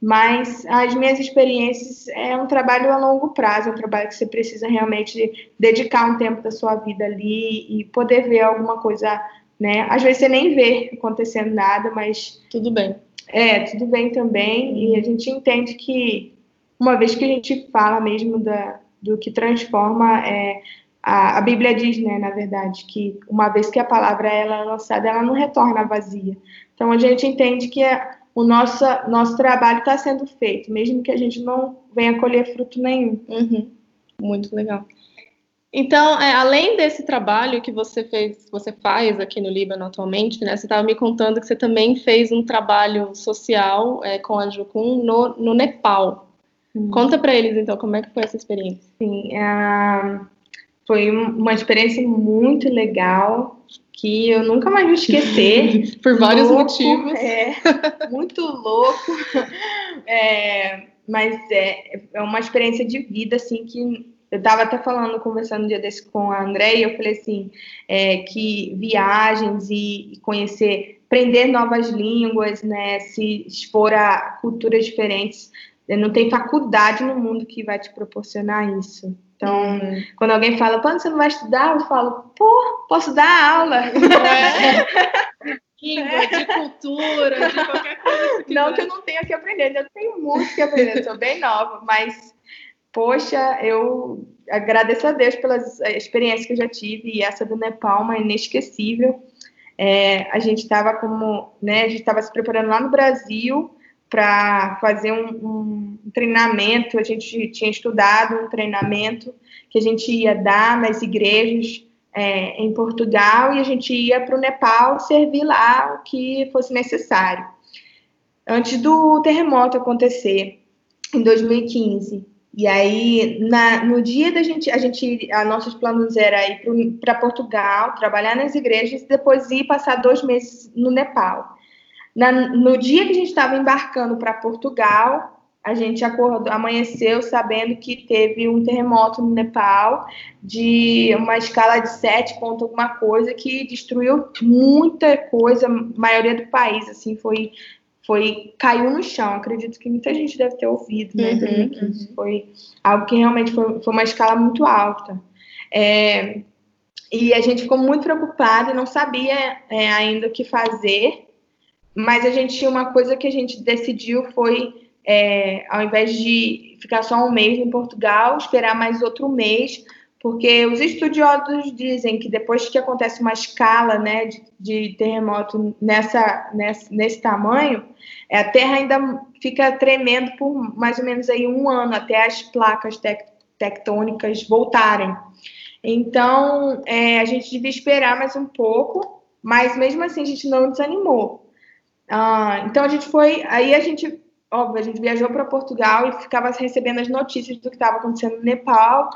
mas as minhas experiências é um trabalho a longo prazo, é um trabalho que você precisa realmente dedicar um tempo da sua vida ali e poder ver alguma coisa, né? Às vezes você nem vê acontecendo nada, mas tudo bem. É, tudo bem também, e a gente entende que uma vez que a gente fala mesmo da, do que transforma é, a, a, Bíblia diz, né, na verdade, que uma vez que a palavra ela é lançada, ela não retorna vazia. Então a gente entende que a, o nosso, nosso trabalho está sendo feito, mesmo que a gente não venha colher fruto nenhum. Uhum. Muito legal. Então, é, além desse trabalho que você fez, você faz aqui no Líbano atualmente, né? Você estava me contando que você também fez um trabalho social é, com a Jucum no, no Nepal. Hum. Conta para eles, então, como é que foi essa experiência? Sim, uh, foi uma experiência muito legal que eu nunca mais vou esquecer. Por vários louco, motivos. É, muito louco. É, mas é, é uma experiência de vida, assim, que eu estava até falando, conversando um dia desse com a André, e eu falei assim, é, que viagens e, e conhecer, aprender novas línguas, né, se expor a culturas diferentes, não tem faculdade no mundo que vai te proporcionar isso. Então, uhum. quando alguém fala, quando você não vai estudar, eu falo, pô, posso dar aula. É. Língua, de cultura, de qualquer coisa. Que não que eu não tenha que aprender, eu tenho muito que aprender, sou bem nova, mas, poxa, eu agradeço a Deus pelas experiências que eu já tive, e essa do Nepal, uma inesquecível. É, a gente estava como, né, a gente estava se preparando lá no Brasil, para fazer um, um, treinamento. A gente tinha estudado um treinamento que a gente ia dar nas igrejas é, em Portugal e a gente ia para o Nepal servir lá o que fosse necessário. Antes do terremoto acontecer, em 2015. E aí, na, no dia da gente, a gente, a nossos planos era ir para Portugal, trabalhar nas igrejas e depois ir passar dois meses no Nepal. Na, no dia que a gente estava embarcando para Portugal, a gente acordou, amanheceu sabendo que teve um terremoto no Nepal de uma escala de 7 ponto alguma coisa que destruiu muita coisa, maioria do país, assim, foi foi caiu no chão. Acredito que muita gente deve ter ouvido, né? Uhum, uhum. Foi algo que realmente foi, foi uma escala muito alta. É, e a gente ficou muito preocupada não sabia é, ainda o que fazer. Mas a gente tinha uma coisa que a gente decidiu foi, é, ao invés de ficar só um mês em Portugal, esperar mais outro mês, porque os estudiosos dizem que depois que acontece uma escala né, de, de terremoto nessa, nessa, nesse tamanho, é, a Terra ainda fica tremendo por mais ou menos aí um ano, até as placas tectônicas voltarem. Então, é, a gente devia esperar mais um pouco, mas mesmo assim a gente não desanimou. Ah, então a gente foi, aí a gente, óbvio, a gente viajou para Portugal e ficava recebendo as notícias do que estava acontecendo no Nepal.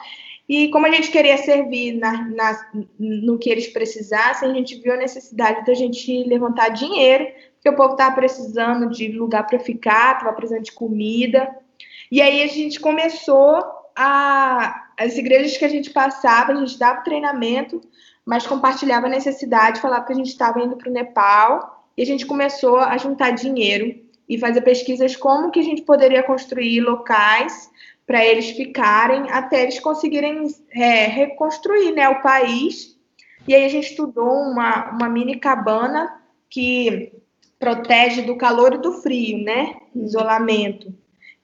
E como a gente queria servir na, na, no que eles precisassem, a gente viu a necessidade da gente levantar dinheiro, porque o povo estava precisando de lugar para ficar, estava precisando de comida. E aí a gente começou a. As igrejas que a gente passava, a gente dava treinamento, mas compartilhava a necessidade, falava que a gente estava indo para o Nepal, e a gente começou a juntar dinheiro e fazer pesquisas como que a gente poderia construir locais para eles ficarem até eles conseguirem é, reconstruir né, o país. E aí a gente estudou uma, uma mini cabana que protege do calor e do frio, né? Isolamento.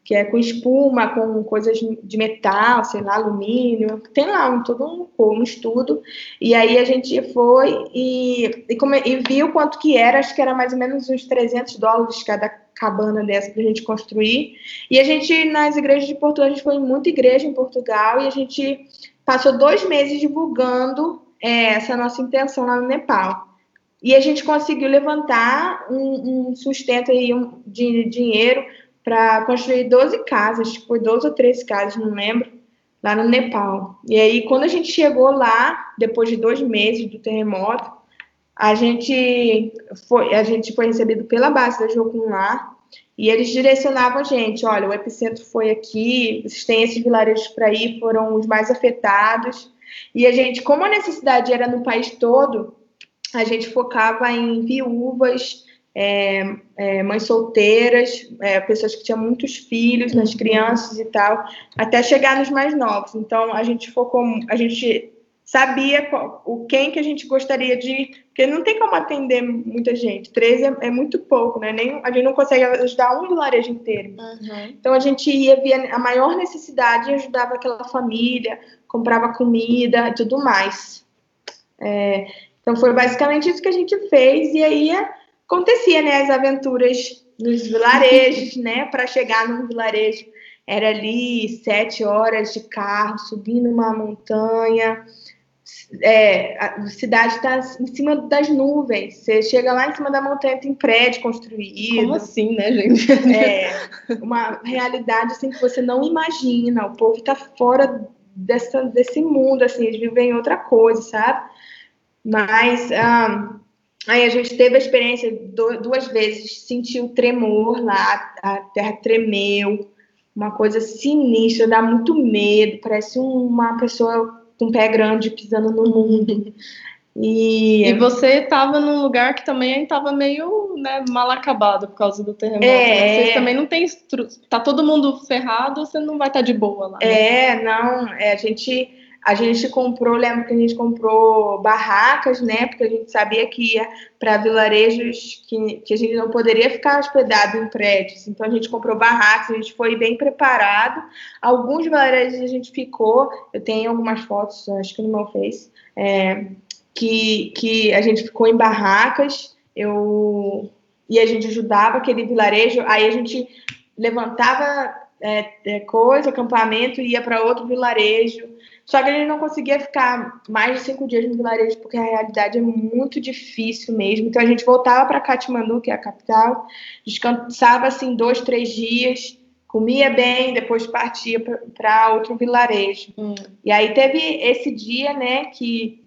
Que é com espuma, com coisas de metal, sei lá, alumínio. Tem lá um, todo um, um estudo. E aí a gente foi e, e, come, e viu quanto que era, acho que era mais ou menos uns 300 dólares cada cabana dessa para a gente construir. E a gente, nas igrejas de Portugal, a gente foi em muita igreja em Portugal e a gente passou dois meses divulgando é, essa nossa intenção lá no Nepal. E a gente conseguiu levantar um, um sustento aí um, de dinheiro para construir 12 casas, foi 12 ou 13 casas, não lembro, lá no Nepal. E aí, quando a gente chegou lá, depois de dois meses do terremoto, a gente foi, a gente foi recebido pela base da Jocum lá e eles direcionavam a gente, olha, o epicentro foi aqui, vocês têm esses vilarejos para ir, foram os mais afetados. E a gente, como a necessidade era no país todo, a gente focava em viúvas, é, é, mães solteiras, é, pessoas que tinham muitos filhos, nas crianças e tal, até chegar nos mais novos. Então a gente focou, a gente sabia qual, o quem que a gente gostaria de. Porque não tem como atender muita gente. 13 é, é muito pouco, né? Nem, a gente não consegue ajudar um vilarejo inteiro. Uhum. Então a gente ia via a maior necessidade e ajudava aquela família, comprava comida e tudo mais. É, então foi basicamente isso que a gente fez, e aí acontecia, né? As aventuras nos vilarejos, né? Para chegar num vilarejo. Era ali sete horas de carro, subindo uma montanha é, a cidade está em cima das nuvens. Você chega lá em cima da montanha, tem prédio construído. Como assim, né, gente? É uma realidade assim que você não imagina. O povo está fora dessa, desse mundo, assim, eles vivem outra coisa, sabe? Mas um, aí a gente teve a experiência duas vezes, sentiu tremor lá, a terra tremeu, uma coisa sinistra, dá muito medo, parece uma pessoa com um pé grande pisando no mundo. E, e você estava num lugar que também estava meio né, mal acabado por causa do terremoto. É, né? Vocês também não tem. Tá todo mundo ferrado, você não vai estar tá de boa lá. Né? É, não. É, a gente a gente comprou, lembro que a gente comprou barracas, né? Porque a gente sabia que ia para vilarejos que, que a gente não poderia ficar hospedado em prédios. Então a gente comprou barracas, a gente foi bem preparado. Alguns vilarejos a gente ficou, eu tenho algumas fotos, acho que no meu Face, é, que, que a gente ficou em barracas. Eu e a gente ajudava aquele vilarejo. Aí a gente levantava é, é, coisa, acampamento, ia para outro vilarejo. Só que a gente não conseguia ficar mais de cinco dias no vilarejo, porque a realidade é muito difícil mesmo. Então a gente voltava para Katmandu, que é a capital, descansava assim dois, três dias, comia bem, depois partia para outro vilarejo. Hum. E aí teve esse dia, né, que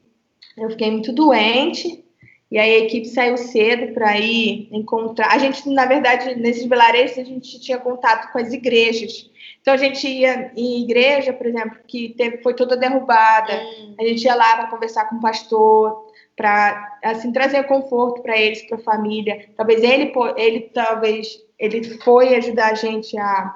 eu fiquei muito doente. E aí a equipe saiu cedo para ir encontrar. A gente, na verdade, nesses vilarejos, a gente tinha contato com as igrejas. Então a gente ia em igreja, por exemplo, que teve, foi toda derrubada. Hum. A gente ia lá para conversar com o pastor, para assim trazer conforto para eles, para a família. Talvez ele, ele talvez ele foi ajudar a gente a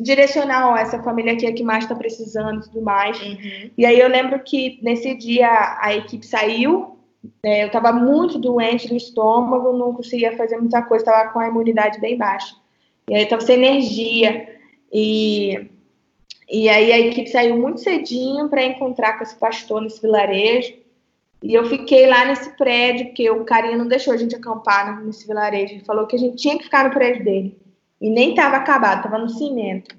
direcionar ó, essa família aqui é que mais está precisando e tudo mais. Uhum. E aí eu lembro que nesse dia a equipe saiu. Né, eu estava muito doente do estômago, não conseguia fazer muita coisa, estava com a imunidade bem baixa. E aí estava sem energia. E, e aí a equipe saiu muito cedinho para encontrar com esse pastor nesse vilarejo. E eu fiquei lá nesse prédio, porque o carinha não deixou a gente acampar nesse vilarejo. Ele falou que a gente tinha que ficar no prédio dele. E nem estava acabado, estava no cimento.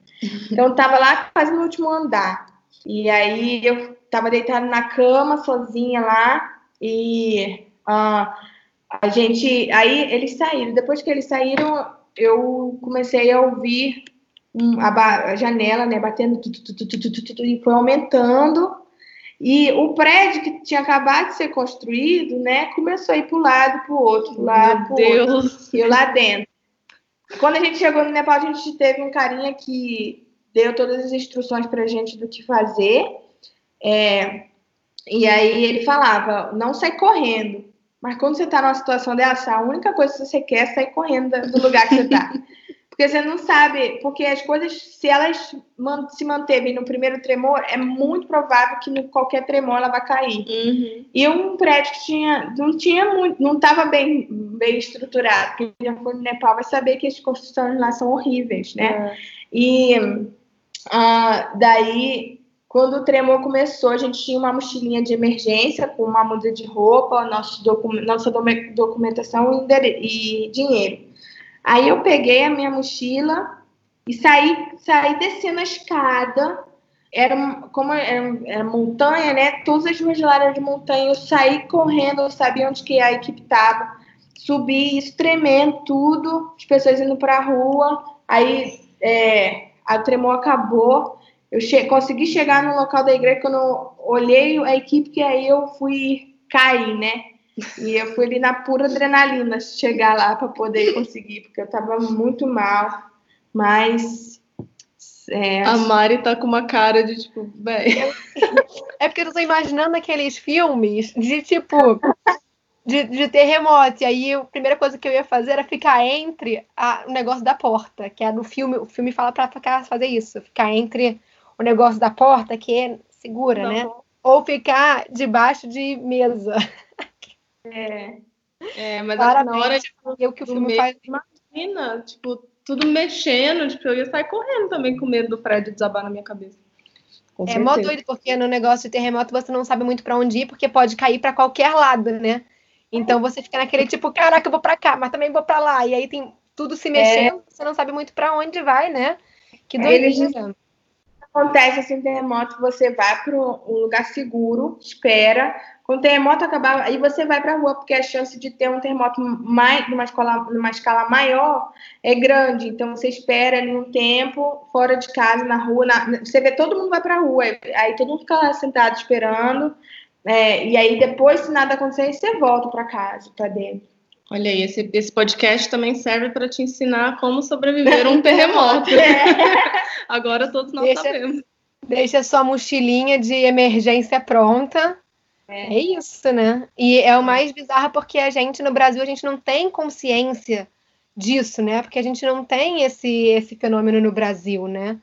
Então, eu tava lá quase no último andar. E aí, eu tava deitada na cama, sozinha lá, e uh, a gente. Aí, eles saíram. Depois que eles saíram, eu comecei a ouvir um, a, a, janela, né, batendo, tu, tu, tu, e foi aumentando. E o prédio que tinha acabado de ser construído, né, começou a ir para o lado, para o outro, para o lado, para o outro. E eu lá dentro. Quando a gente chegou no Nepal, a gente teve um carinha que deu todas as instruções para a gente do que fazer. É, e aí ele falava, não sai correndo. Mas quando você está numa situação dessa, a única coisa que você quer é sair correndo do lugar que você está. Porque você não sabe, porque as coisas, se elas se manterem no primeiro tremor, é muito provável que no qualquer tremor ela vai cair. Uhum. E um prédio que tinha, não tinha muito, não estava bem, bem estruturado. Quem já foi no Nepal vai saber que as construções lá são horríveis, né? É. E uh, daí, quando o tremor começou, a gente tinha uma mochilinha de emergência com uma muda de roupa, nosso docu nossa documentação e, e dinheiro. Aí eu peguei a minha mochila e saí, saí descendo a escada. Era como era, era montanha, né? Todas as ruas lá eram de montanha. Eu saí correndo, eu sabia onde que a equipe estava. Subi, isso tremendo, tudo. As pessoas indo para a rua. Aí é, a tremor acabou. Eu che consegui chegar no local da igreja quando eu olhei a equipe, que aí eu fui cair, né? E eu fui ali na pura adrenalina chegar lá para poder conseguir, porque eu estava muito mal. Mas. É, a Mari tá com uma cara de tipo, velho. É porque eu tô imaginando aqueles filmes de tipo. De, de terremoto. E aí a primeira coisa que eu ia fazer era ficar entre a, o negócio da porta, que é no filme, o filme fala para ficar fazer isso, ficar entre o negócio da porta, que é segura, Não. né? Ou ficar debaixo de mesa. É. É, mas Parabéns, na hora de o que o filme faz. Imagina, tipo, tudo mexendo, tipo, eu ia sair correndo também com medo do prédio desabar na minha cabeça. Com é mó doido, porque no negócio de terremoto você não sabe muito para onde ir, porque pode cair para qualquer lado, né? Então você fica naquele tipo, caraca, eu vou para cá, mas também vou para lá. E aí tem tudo se mexendo, é. você não sabe muito para onde vai, né? Que doideira. Acontece assim, terremoto, você vai para um lugar seguro, espera, quando o terremoto acabar, aí você vai para a rua, porque a chance de ter um terremoto mais, numa, escola, numa escala maior é grande. Então você espera ali um tempo, fora de casa, na rua. Na, você vê todo mundo vai para a rua, aí todo mundo fica lá sentado esperando. É, e aí depois, se nada acontecer, você volta para casa, para dentro. Olha aí, esse, esse podcast também serve para te ensinar como sobreviver a um terremoto. É. Agora todos nós deixa, sabemos. Deixa sua mochilinha de emergência pronta é. é isso, né? E é o mais bizarro porque a gente no Brasil a gente não tem consciência disso, né? Porque a gente não tem esse, esse fenômeno no Brasil, né?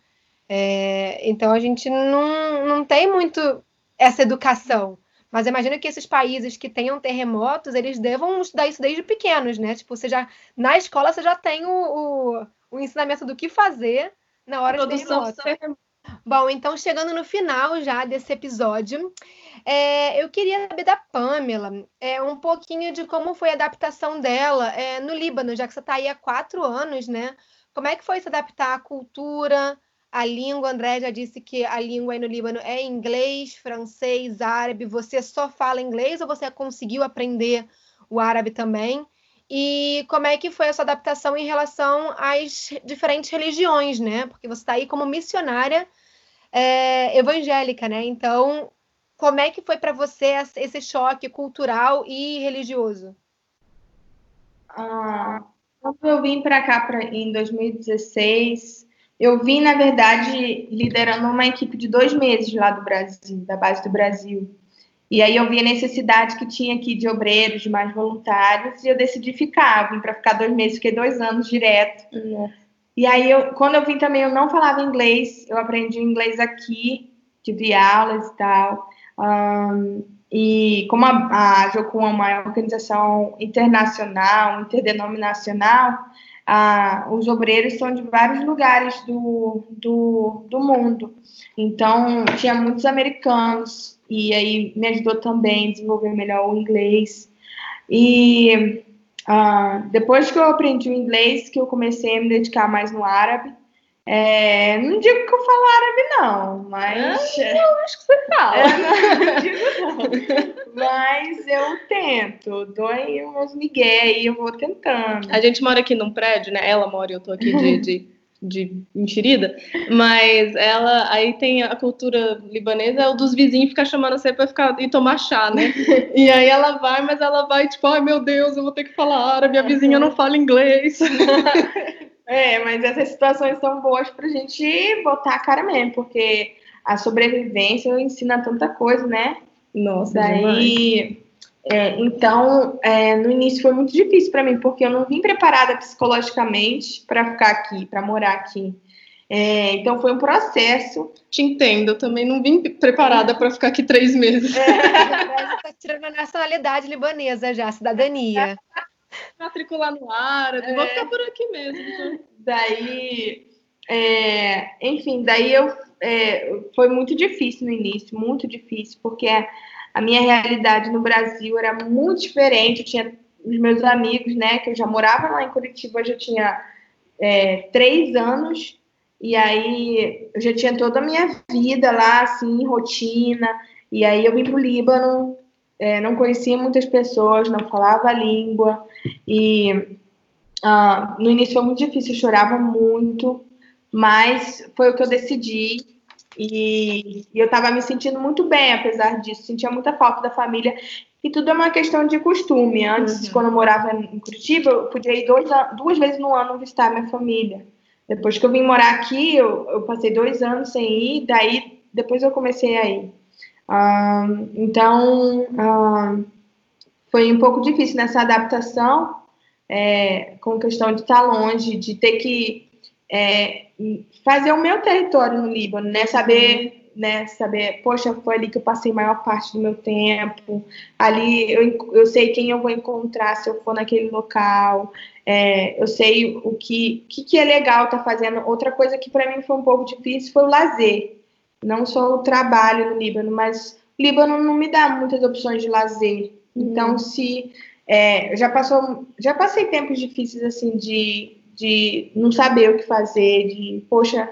É, então a gente não, não tem muito essa educação. Mas imagino que esses países que tenham terremotos, eles devam estudar isso desde pequenos, né? Tipo, você já, na escola você já tem o, o, o ensinamento do que fazer na hora Produção de terremoto. Bom, então chegando no final já desse episódio, é, eu queria saber da Pamela é, um pouquinho de como foi a adaptação dela é, no Líbano, já que você está aí há quatro anos, né? Como é que foi se adaptar à cultura, à língua? André já disse que a língua aí no Líbano é inglês, francês, árabe. Você só fala inglês ou você conseguiu aprender o árabe também? E como é que foi essa adaptação em relação às diferentes religiões, né? Porque você está aí como missionária é, evangélica, né? Então, como é que foi para você esse choque cultural e religioso? Ah, quando eu vim para cá pra, em 2016, eu vim, na verdade, liderando uma equipe de dois meses lá do Brasil, da base do Brasil. E aí eu vi a necessidade que tinha aqui de obreiros, de mais voluntários, e eu decidi ficar. vim para ficar dois meses, fiquei dois anos direto. Uhum. E aí, eu, quando eu vim também, eu não falava inglês, eu aprendi inglês aqui, tive aulas e tal. Um, e como a, a Jocum é uma organização internacional, interdenominacional, os obreiros são de vários lugares do, do, do mundo. Então, tinha muitos americanos, e aí me ajudou também a desenvolver melhor o inglês. E Uh, depois que eu aprendi o inglês, que eu comecei a me dedicar mais no árabe, É, não digo que eu falo árabe, não, mas. É, eu acho que você fala. É, não, não digo não. Mas eu tento, dou aí umas migué aí, eu vou tentando. A gente mora aqui num prédio, né? Ela mora e eu tô aqui de, de, de enxerida, mas ela aí tem a cultura libanesa, é o dos vizinhos ficar chamando você pra ficar e tomar chá, né? E aí ela vai, mas ela vai, tipo, ai meu Deus, eu vou ter que falar árabe, a vizinha não fala inglês. É, mas essas situações são boas pra gente botar a cara mesmo, porque a sobrevivência ensina tanta coisa, né? Nossa, Daí, é, então, é, no início foi muito difícil para mim, porque eu não vim preparada psicologicamente para ficar aqui, para morar aqui. É, então foi um processo. Te entendo, eu também não vim preparada para ficar aqui três meses. É. Está tirando a nacionalidade libanesa já, a cidadania. Matricular no árabe, vou ficar por aqui mesmo. Então. Daí, é, enfim, daí eu é, foi muito difícil no início, muito difícil, porque a minha realidade no Brasil era muito diferente. Eu tinha os meus amigos, né, que eu já morava lá em Curitiba, eu já tinha é, três anos, e aí eu já tinha toda a minha vida lá, assim, rotina, e aí eu vim para o Líbano, é, não conhecia muitas pessoas, não falava a língua, e uh, no início foi muito difícil, eu chorava muito, mas foi o que eu decidi e, e eu estava me sentindo muito bem, apesar disso, sentia muita falta da família e tudo é uma questão de costume. Antes, uhum. quando eu morava em Curitiba, eu podia ir dois, duas vezes no ano visitar minha família. Depois que eu vim morar aqui, eu, eu passei dois anos sem ir, daí depois eu comecei a ir. Uh, então, uh, foi um pouco difícil nessa adaptação, é, com questão de estar longe, de ter que é, fazer o meu território no Líbano, né? Saber, né? Saber, poxa, foi ali que eu passei a maior parte do meu tempo. Ali eu, eu sei quem eu vou encontrar se eu for naquele local. É, eu sei o que, que, que é legal estar tá fazendo. Outra coisa que para mim foi um pouco difícil foi o lazer. Não só o trabalho no Líbano, mas o Líbano não me dá muitas opções de lazer. Então, se é, já passou, já passei tempos difíceis assim de de não saber o que fazer, de, poxa,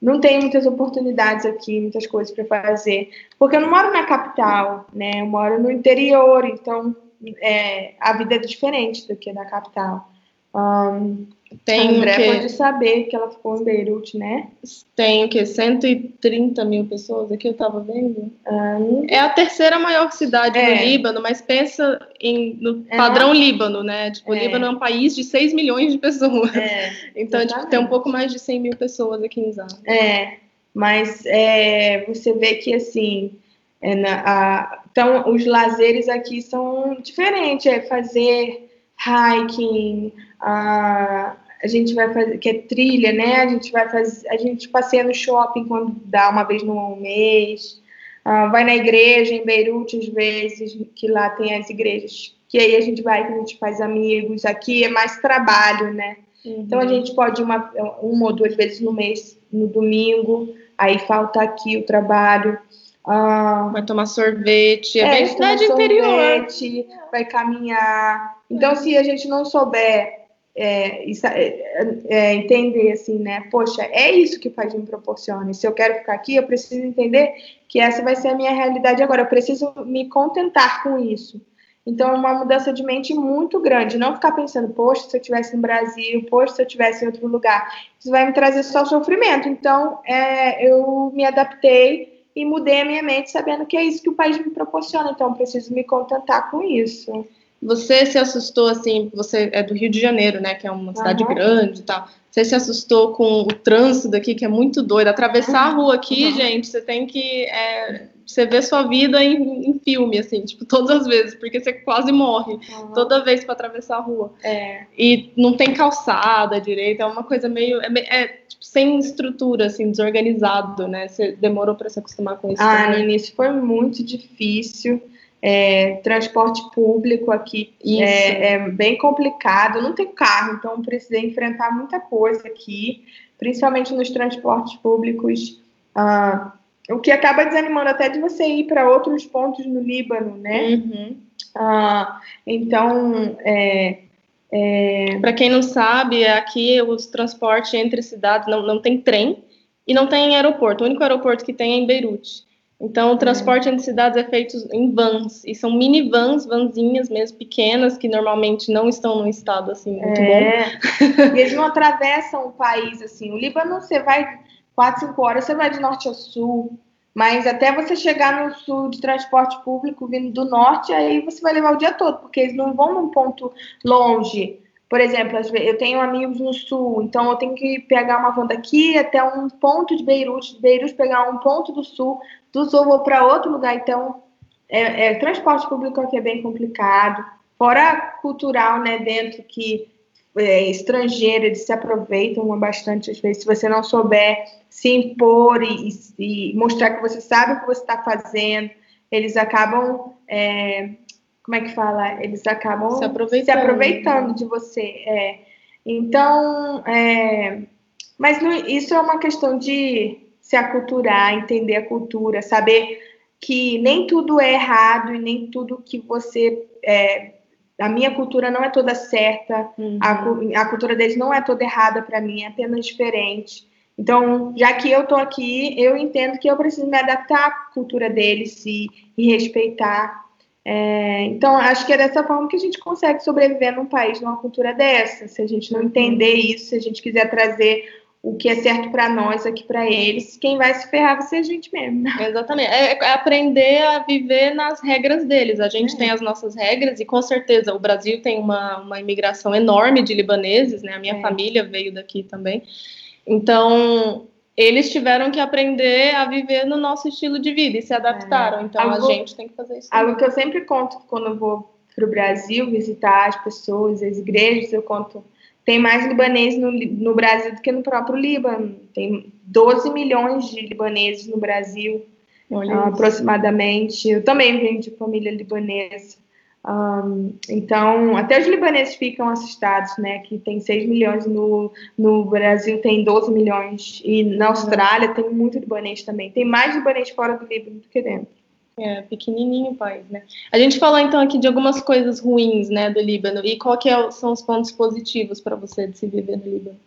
não tem muitas oportunidades aqui, muitas coisas para fazer. Porque eu não moro na capital, né? Eu moro no interior, então é, a vida é diferente do que na capital. Um, tem André que... pode saber que ela ficou em Beirute, né? Tem o quê? 130 mil pessoas aqui, eu tava vendo. Um... É a terceira maior cidade é. do Líbano, mas pensa em, no é. padrão Líbano, né? Tipo, é. o Líbano é um país de 6 milhões de pessoas. É. Então, tipo, tem um pouco mais de 100 mil pessoas aqui em Zara. É, mas é, você vê que, assim, é na, a, então, os lazeres aqui são diferentes. É fazer hiking, a, a gente vai fazer, que é trilha, né? A gente vai fazer, a gente passeia no shopping quando dá uma vez no mês, uh, vai na igreja em Beirute às vezes, que lá tem as igrejas, que aí a gente vai, que a gente faz amigos. Aqui é mais trabalho, né? Uhum. Então a gente pode ir uma, uma ou duas vezes no mês, no domingo, aí falta aqui o trabalho. Ah, vai tomar sorvete, é, é bem cidade interior. Sorvete, vai caminhar. Então, se a gente não souber é, é, é, entender assim, né? Poxa, é isso que o pai me proporciona. E se eu quero ficar aqui, eu preciso entender que essa vai ser a minha realidade agora. Eu preciso me contentar com isso. Então, é uma mudança de mente muito grande. Não ficar pensando, poxa, se eu estivesse no Brasil, poxa, se eu estivesse em outro lugar. Isso vai me trazer só sofrimento. Então, é, eu me adaptei e mudei a minha mente sabendo que é isso que o país me proporciona, então preciso me contentar com isso. Você se assustou assim, você é do Rio de Janeiro, né, que é uma cidade uhum. grande e tal. Você se assustou com o trânsito daqui, que é muito doido. Atravessar a rua aqui, uhum. gente, você tem que. É, você vê sua vida em, em, filme, assim, tipo, todas as vezes, porque você quase morre uhum. toda vez para atravessar a rua. É. E não tem calçada direito, é uma coisa meio. É, é tipo, sem estrutura, assim, desorganizado, né? Você demorou para se acostumar com isso? Ah, também. no início foi muito difícil. É, transporte público aqui é, é, bem complicado. não tenho carro, então precisei enfrentar muita coisa aqui, principalmente nos transportes públicos. Ah, o que acaba desanimando até de você ir para outros pontos no Líbano, né? Uhum. Ah, então, é, É... Para quem não sabe, aqui os transportes entre cidades não, não tem trem e não tem aeroporto. O único aeroporto que tem é em Beirute. Então, o transporte é. entre cidades é feito em vans, e são mini vans, vanzinhas mesmo, pequenas, que normalmente não estão num estado, assim, muito é. bom. Eles não atravessam o país, assim. O Líbano, você vai quatro, cinco horas, você vai de norte a sul, mas até você chegar no sul de transporte público vindo do norte, aí você vai levar o dia todo, porque eles não vão num ponto longe. Por exemplo, eu tenho amigos no sul, então eu tenho que pegar uma van daqui até um ponto de Beirute, de Beirute pegar um ponto do sul, do sul vou para outro lugar. Então, é, é, transporte público aqui é bem complicado. Fora cultural, né, dentro que é, estrangeiro, eles se aproveitam bastante às vezes. Se você não souber se impor e, e mostrar que você sabe o que você está fazendo, eles acabam é, como é que fala? Eles acabam se aproveitando, se aproveitando de você. É. Então, é, mas não, isso é uma questão de se aculturar, entender a cultura, saber que nem tudo é errado e nem tudo que você. É, a minha cultura não é toda certa, uhum. a, a cultura deles não é toda errada para mim, é apenas diferente. Então, já que eu estou aqui, eu entendo que eu preciso me adaptar à cultura deles e, e respeitar é, então, acho que é dessa forma que a gente consegue sobreviver num país, numa cultura dessa. Se a gente não entender isso, se a gente quiser trazer o que é certo para nós aqui para eles, quem vai se ferrar vai ser a gente mesmo. Né? Exatamente. É, é aprender a viver nas regras deles. A gente é. tem as nossas regras e com certeza o Brasil tem uma, uma imigração enorme de libaneses, né? A minha é. família veio daqui também. Então, eles tiveram que aprender a viver no nosso estilo de vida e se adaptaram. É. Então algo, a gente tem que fazer isso. Algo também. que eu sempre conto quando eu vou para o Brasil visitar as pessoas, as igrejas, eu conto. Tem mais libaneses no, no Brasil do que no próprio Líbano. Tem 12 milhões de libaneses no Brasil, aproximadamente. Eu também venho de família libanesa. Um, então, até os libaneses ficam assustados, né? Que tem 6 milhões no, no Brasil, tem 12 milhões. E na Austrália tem muito libanês também. Tem mais libanês fora do Líbano do que dentro. É, pequenininho o país, né? A gente falou então aqui de algumas coisas ruins, né, do Líbano. E qual que é, são os pontos positivos para você de se viver no Líbano?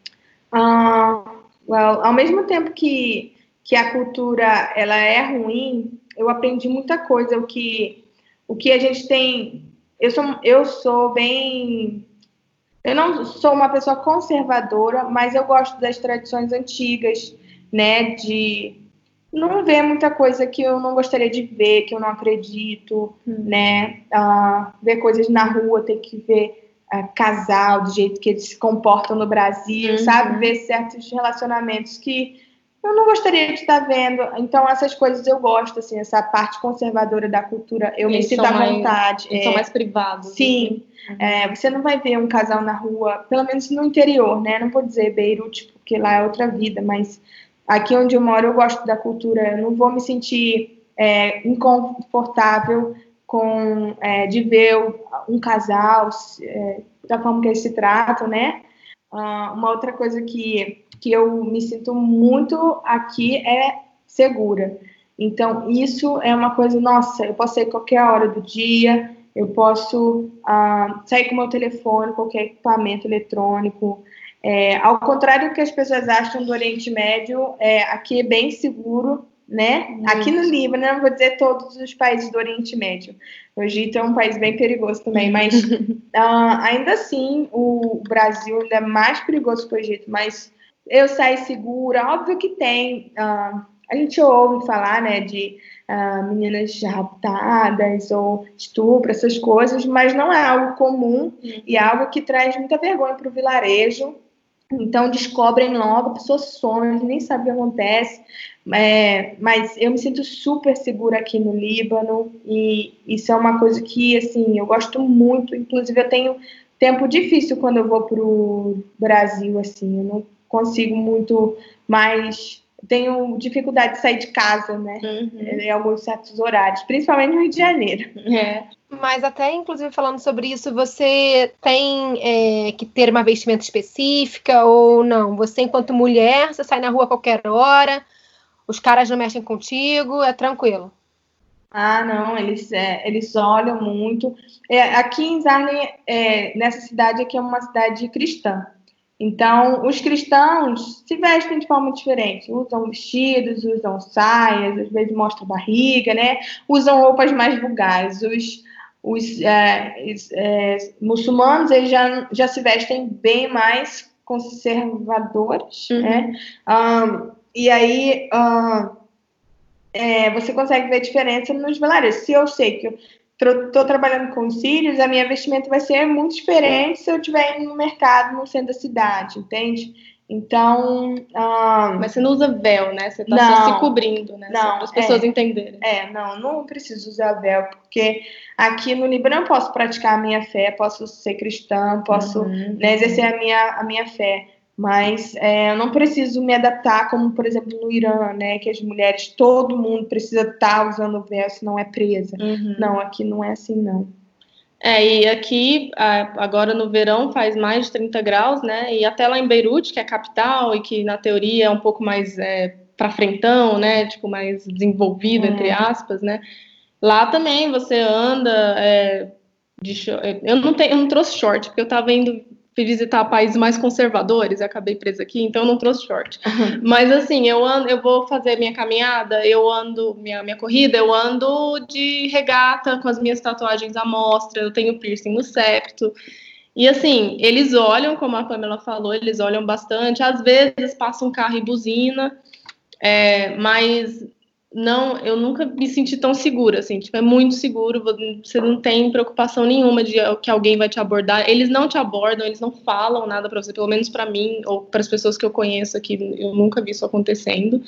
Uh, well, ao mesmo tempo que, que a cultura ela é ruim, eu aprendi muita coisa. O que, o que a gente tem eu sou, eu sou bem. Eu não sou uma pessoa conservadora, mas eu gosto das tradições antigas, né? De não ver muita coisa que eu não gostaria de ver, que eu não acredito, hum. né? Uh, ver coisas na rua, ter que ver uh, casal, do jeito que eles se comportam no Brasil, uhum. sabe? Ver certos relacionamentos que eu não gostaria de estar vendo. Então, essas coisas eu gosto, assim, essa parte conservadora da cultura, eu eles me sinto à vontade. Eles é, são mais privados. Sim. Assim. É, você não vai ver um casal na rua, pelo menos no interior, né? Não vou dizer Beirute, porque lá é outra vida, mas aqui onde eu moro eu gosto da cultura. Eu não vou me sentir é, inconfortável com é, de ver um casal é, da forma que eles se tratam, né? Uh, uma outra coisa que que eu me sinto muito aqui é segura. Então, isso é uma coisa, nossa, eu posso sair qualquer hora do dia, eu posso ah, sair com meu telefone, qualquer equipamento eletrônico. É, ao contrário do que as pessoas acham do Oriente Médio, é, aqui é bem seguro, né? Aqui no Líbano, não vou dizer todos os países do Oriente Médio. O Egito é um país bem perigoso também, mas uh, ainda assim o Brasil é mais perigoso que o Egito, mas eu sair segura. Óbvio que tem. Uh, a gente ouve falar, né, de uh, meninas raptadas ou estupro, essas coisas, mas não é algo comum e é algo que traz muita vergonha para o vilarejo. Então descobrem logo, a pessoa some, nem sabe o que acontece. É, mas eu me sinto super segura aqui no Líbano e isso é uma coisa que, assim, eu gosto muito. Inclusive, eu tenho tempo difícil quando eu vou para o Brasil, assim, eu não consigo muito mais. Tenho dificuldade de sair de casa, né? Uhum. Em alguns certos horários, principalmente no Rio de Janeiro. É. Mas até, inclusive, falando sobre isso, você tem é, que ter uma vestimenta específica ou não? Você, enquanto mulher, você sai na rua a qualquer hora, os caras não mexem contigo, é tranquilo? Ah, não, eles, é, eles olham muito. É, aqui em Zarne, é, nessa cidade aqui é uma cidade cristã. Então, os cristãos se vestem de forma diferente. Usam vestidos, usam saias, às vezes mostram barriga, né? Usam roupas mais vulgares. Os, os é, é, muçulmanos, eles já, já se vestem bem mais conservadores, uhum. né? Um, e aí... Um, é, você consegue ver a diferença nos vilarejos. Se eu sei que eu estou trabalhando com cílios, a minha vestimenta vai ser muito diferente se eu estiver no mercado no centro da cidade, entende? Então. Ah, Mas você não usa véu, né? Você está só se cobrindo, né? Não, para as pessoas é, entenderem. É, não, não preciso usar véu, porque aqui no Líbano eu posso praticar a minha fé, posso ser cristã, posso uhum. né, exercer a minha, a minha fé mas é, eu não preciso me adaptar, como por exemplo no Irã, né, que as mulheres, todo mundo precisa estar tá usando véu, senão é presa. Uhum. Não, aqui não é assim, não. É, e aqui, agora no verão, faz mais de 30 graus, né, e até lá em Beirute, que é a capital, e que na teoria é um pouco mais é, para frentão, né, tipo, mais desenvolvido, é. entre aspas, né, lá também você anda... É, de, eu não tenho, eu não trouxe short, porque eu estava indo fui visitar países mais conservadores, acabei presa aqui, então não trouxe short. Uhum. Mas assim, eu ando, eu vou fazer minha caminhada, eu ando, minha, minha corrida, eu ando de regata com as minhas tatuagens à mostra, eu tenho piercing no septo. E assim, eles olham, como a Pamela falou, eles olham bastante, às vezes passa um carro e buzina, é, mas não, eu nunca me senti tão segura, assim, tipo, é muito seguro, você não tem preocupação nenhuma de que alguém vai te abordar, eles não te abordam, eles não falam nada para você, pelo menos para mim, ou para as pessoas que eu conheço aqui, eu nunca vi isso acontecendo,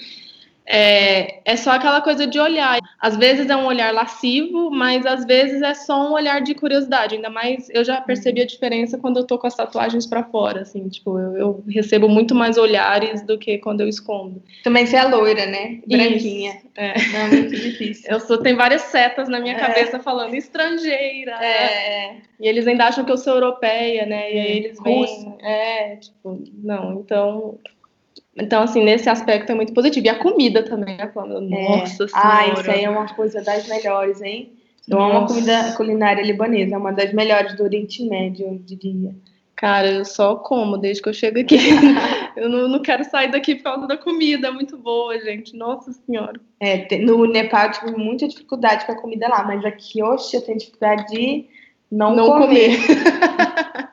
é, é só aquela coisa de olhar. Às vezes é um olhar lascivo, mas às vezes é só um olhar de curiosidade. Ainda mais eu já percebi a diferença quando eu tô com as tatuagens para fora, assim, tipo, eu, eu, recebo muito mais olhares do que quando eu escondo. Também você é loira, né? Branquinha. Isso, é. Não é muito difícil. Eu sou, tem várias setas na minha é. cabeça falando estrangeira. É. E eles ainda acham que eu sou europeia, né? E aí eles vêm. É, tipo, não, então então, assim, nesse aspecto é muito positivo. E a comida também, né, Pamela? Nossa é. Senhora. Ah, isso aí é uma coisa das melhores, hein? Eu Nossa. amo a comida culinária libanesa, é uma das melhores do Oriente Médio, eu diria. Cara, eu só como desde que eu chego aqui. eu não, não, quero sair daqui por causa da comida, é muito boa, gente. Nossa Senhora. É, no Nepal eu tive muita dificuldade com a comida lá, mas aqui, hoje eu tenho dificuldade de não, não comer. comer.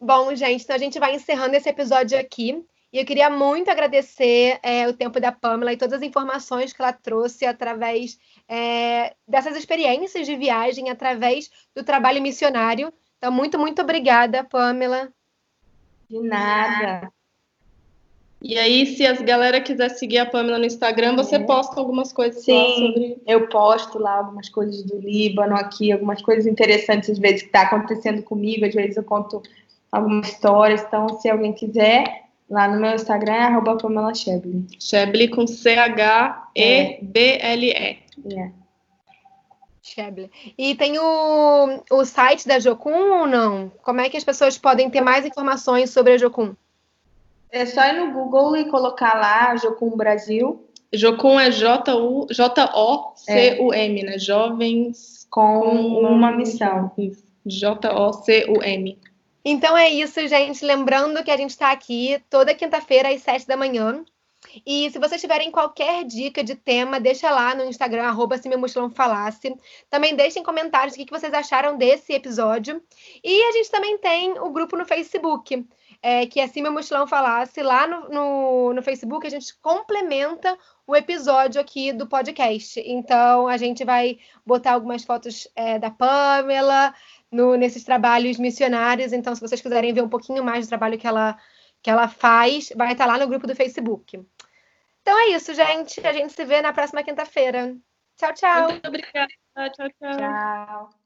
Bom, gente, então a gente vai encerrando esse episódio aqui. E eu queria muito agradecer é, o tempo da Pamela e todas as informações que ela trouxe através é, dessas experiências de viagem, através do trabalho missionário. Então, muito, muito obrigada, Pamela. De nada. E aí, se as galera quiser seguir a Pamela no Instagram, você é. posta algumas coisas Sim, lá sobre. Eu posto lá algumas coisas do Líbano aqui, algumas coisas interessantes, às vezes, que está acontecendo comigo, às vezes eu conto algumas histórias. Então, se alguém quiser, Lá no meu Instagram é arroba Pamela Shebley. Shebley com C-H-E-B-L-E. É. Yeah. Shebley. E tem o, o site da Jocum ou não? Como é que as pessoas podem ter mais informações sobre a Jocum? É só ir no Google e colocar lá Jocum Brasil. Jocum é J-O-C-U-M, é. né? Jovens com, com uma missão. J-O-C-U-M. Então é isso, gente. Lembrando que a gente está aqui toda quinta-feira às sete da manhã. E se vocês tiverem qualquer dica de tema, deixa lá no Instagram, arroba se meu mochilão falasse. Também deixem comentários o que vocês acharam desse episódio. E a gente também tem o grupo no Facebook, é, que é Se Meu Mochilão Falasse. Lá no, no, no Facebook a gente complementa o episódio aqui do podcast. Então a gente vai botar algumas fotos é, da Pamela, no, nesses trabalhos missionários. Então, se vocês quiserem ver um pouquinho mais do trabalho que ela, que ela faz, vai estar lá no grupo do Facebook. Então é isso, gente. A gente se vê na próxima quinta-feira. Tchau, tchau. Muito obrigada. Tchau, tchau. Tchau.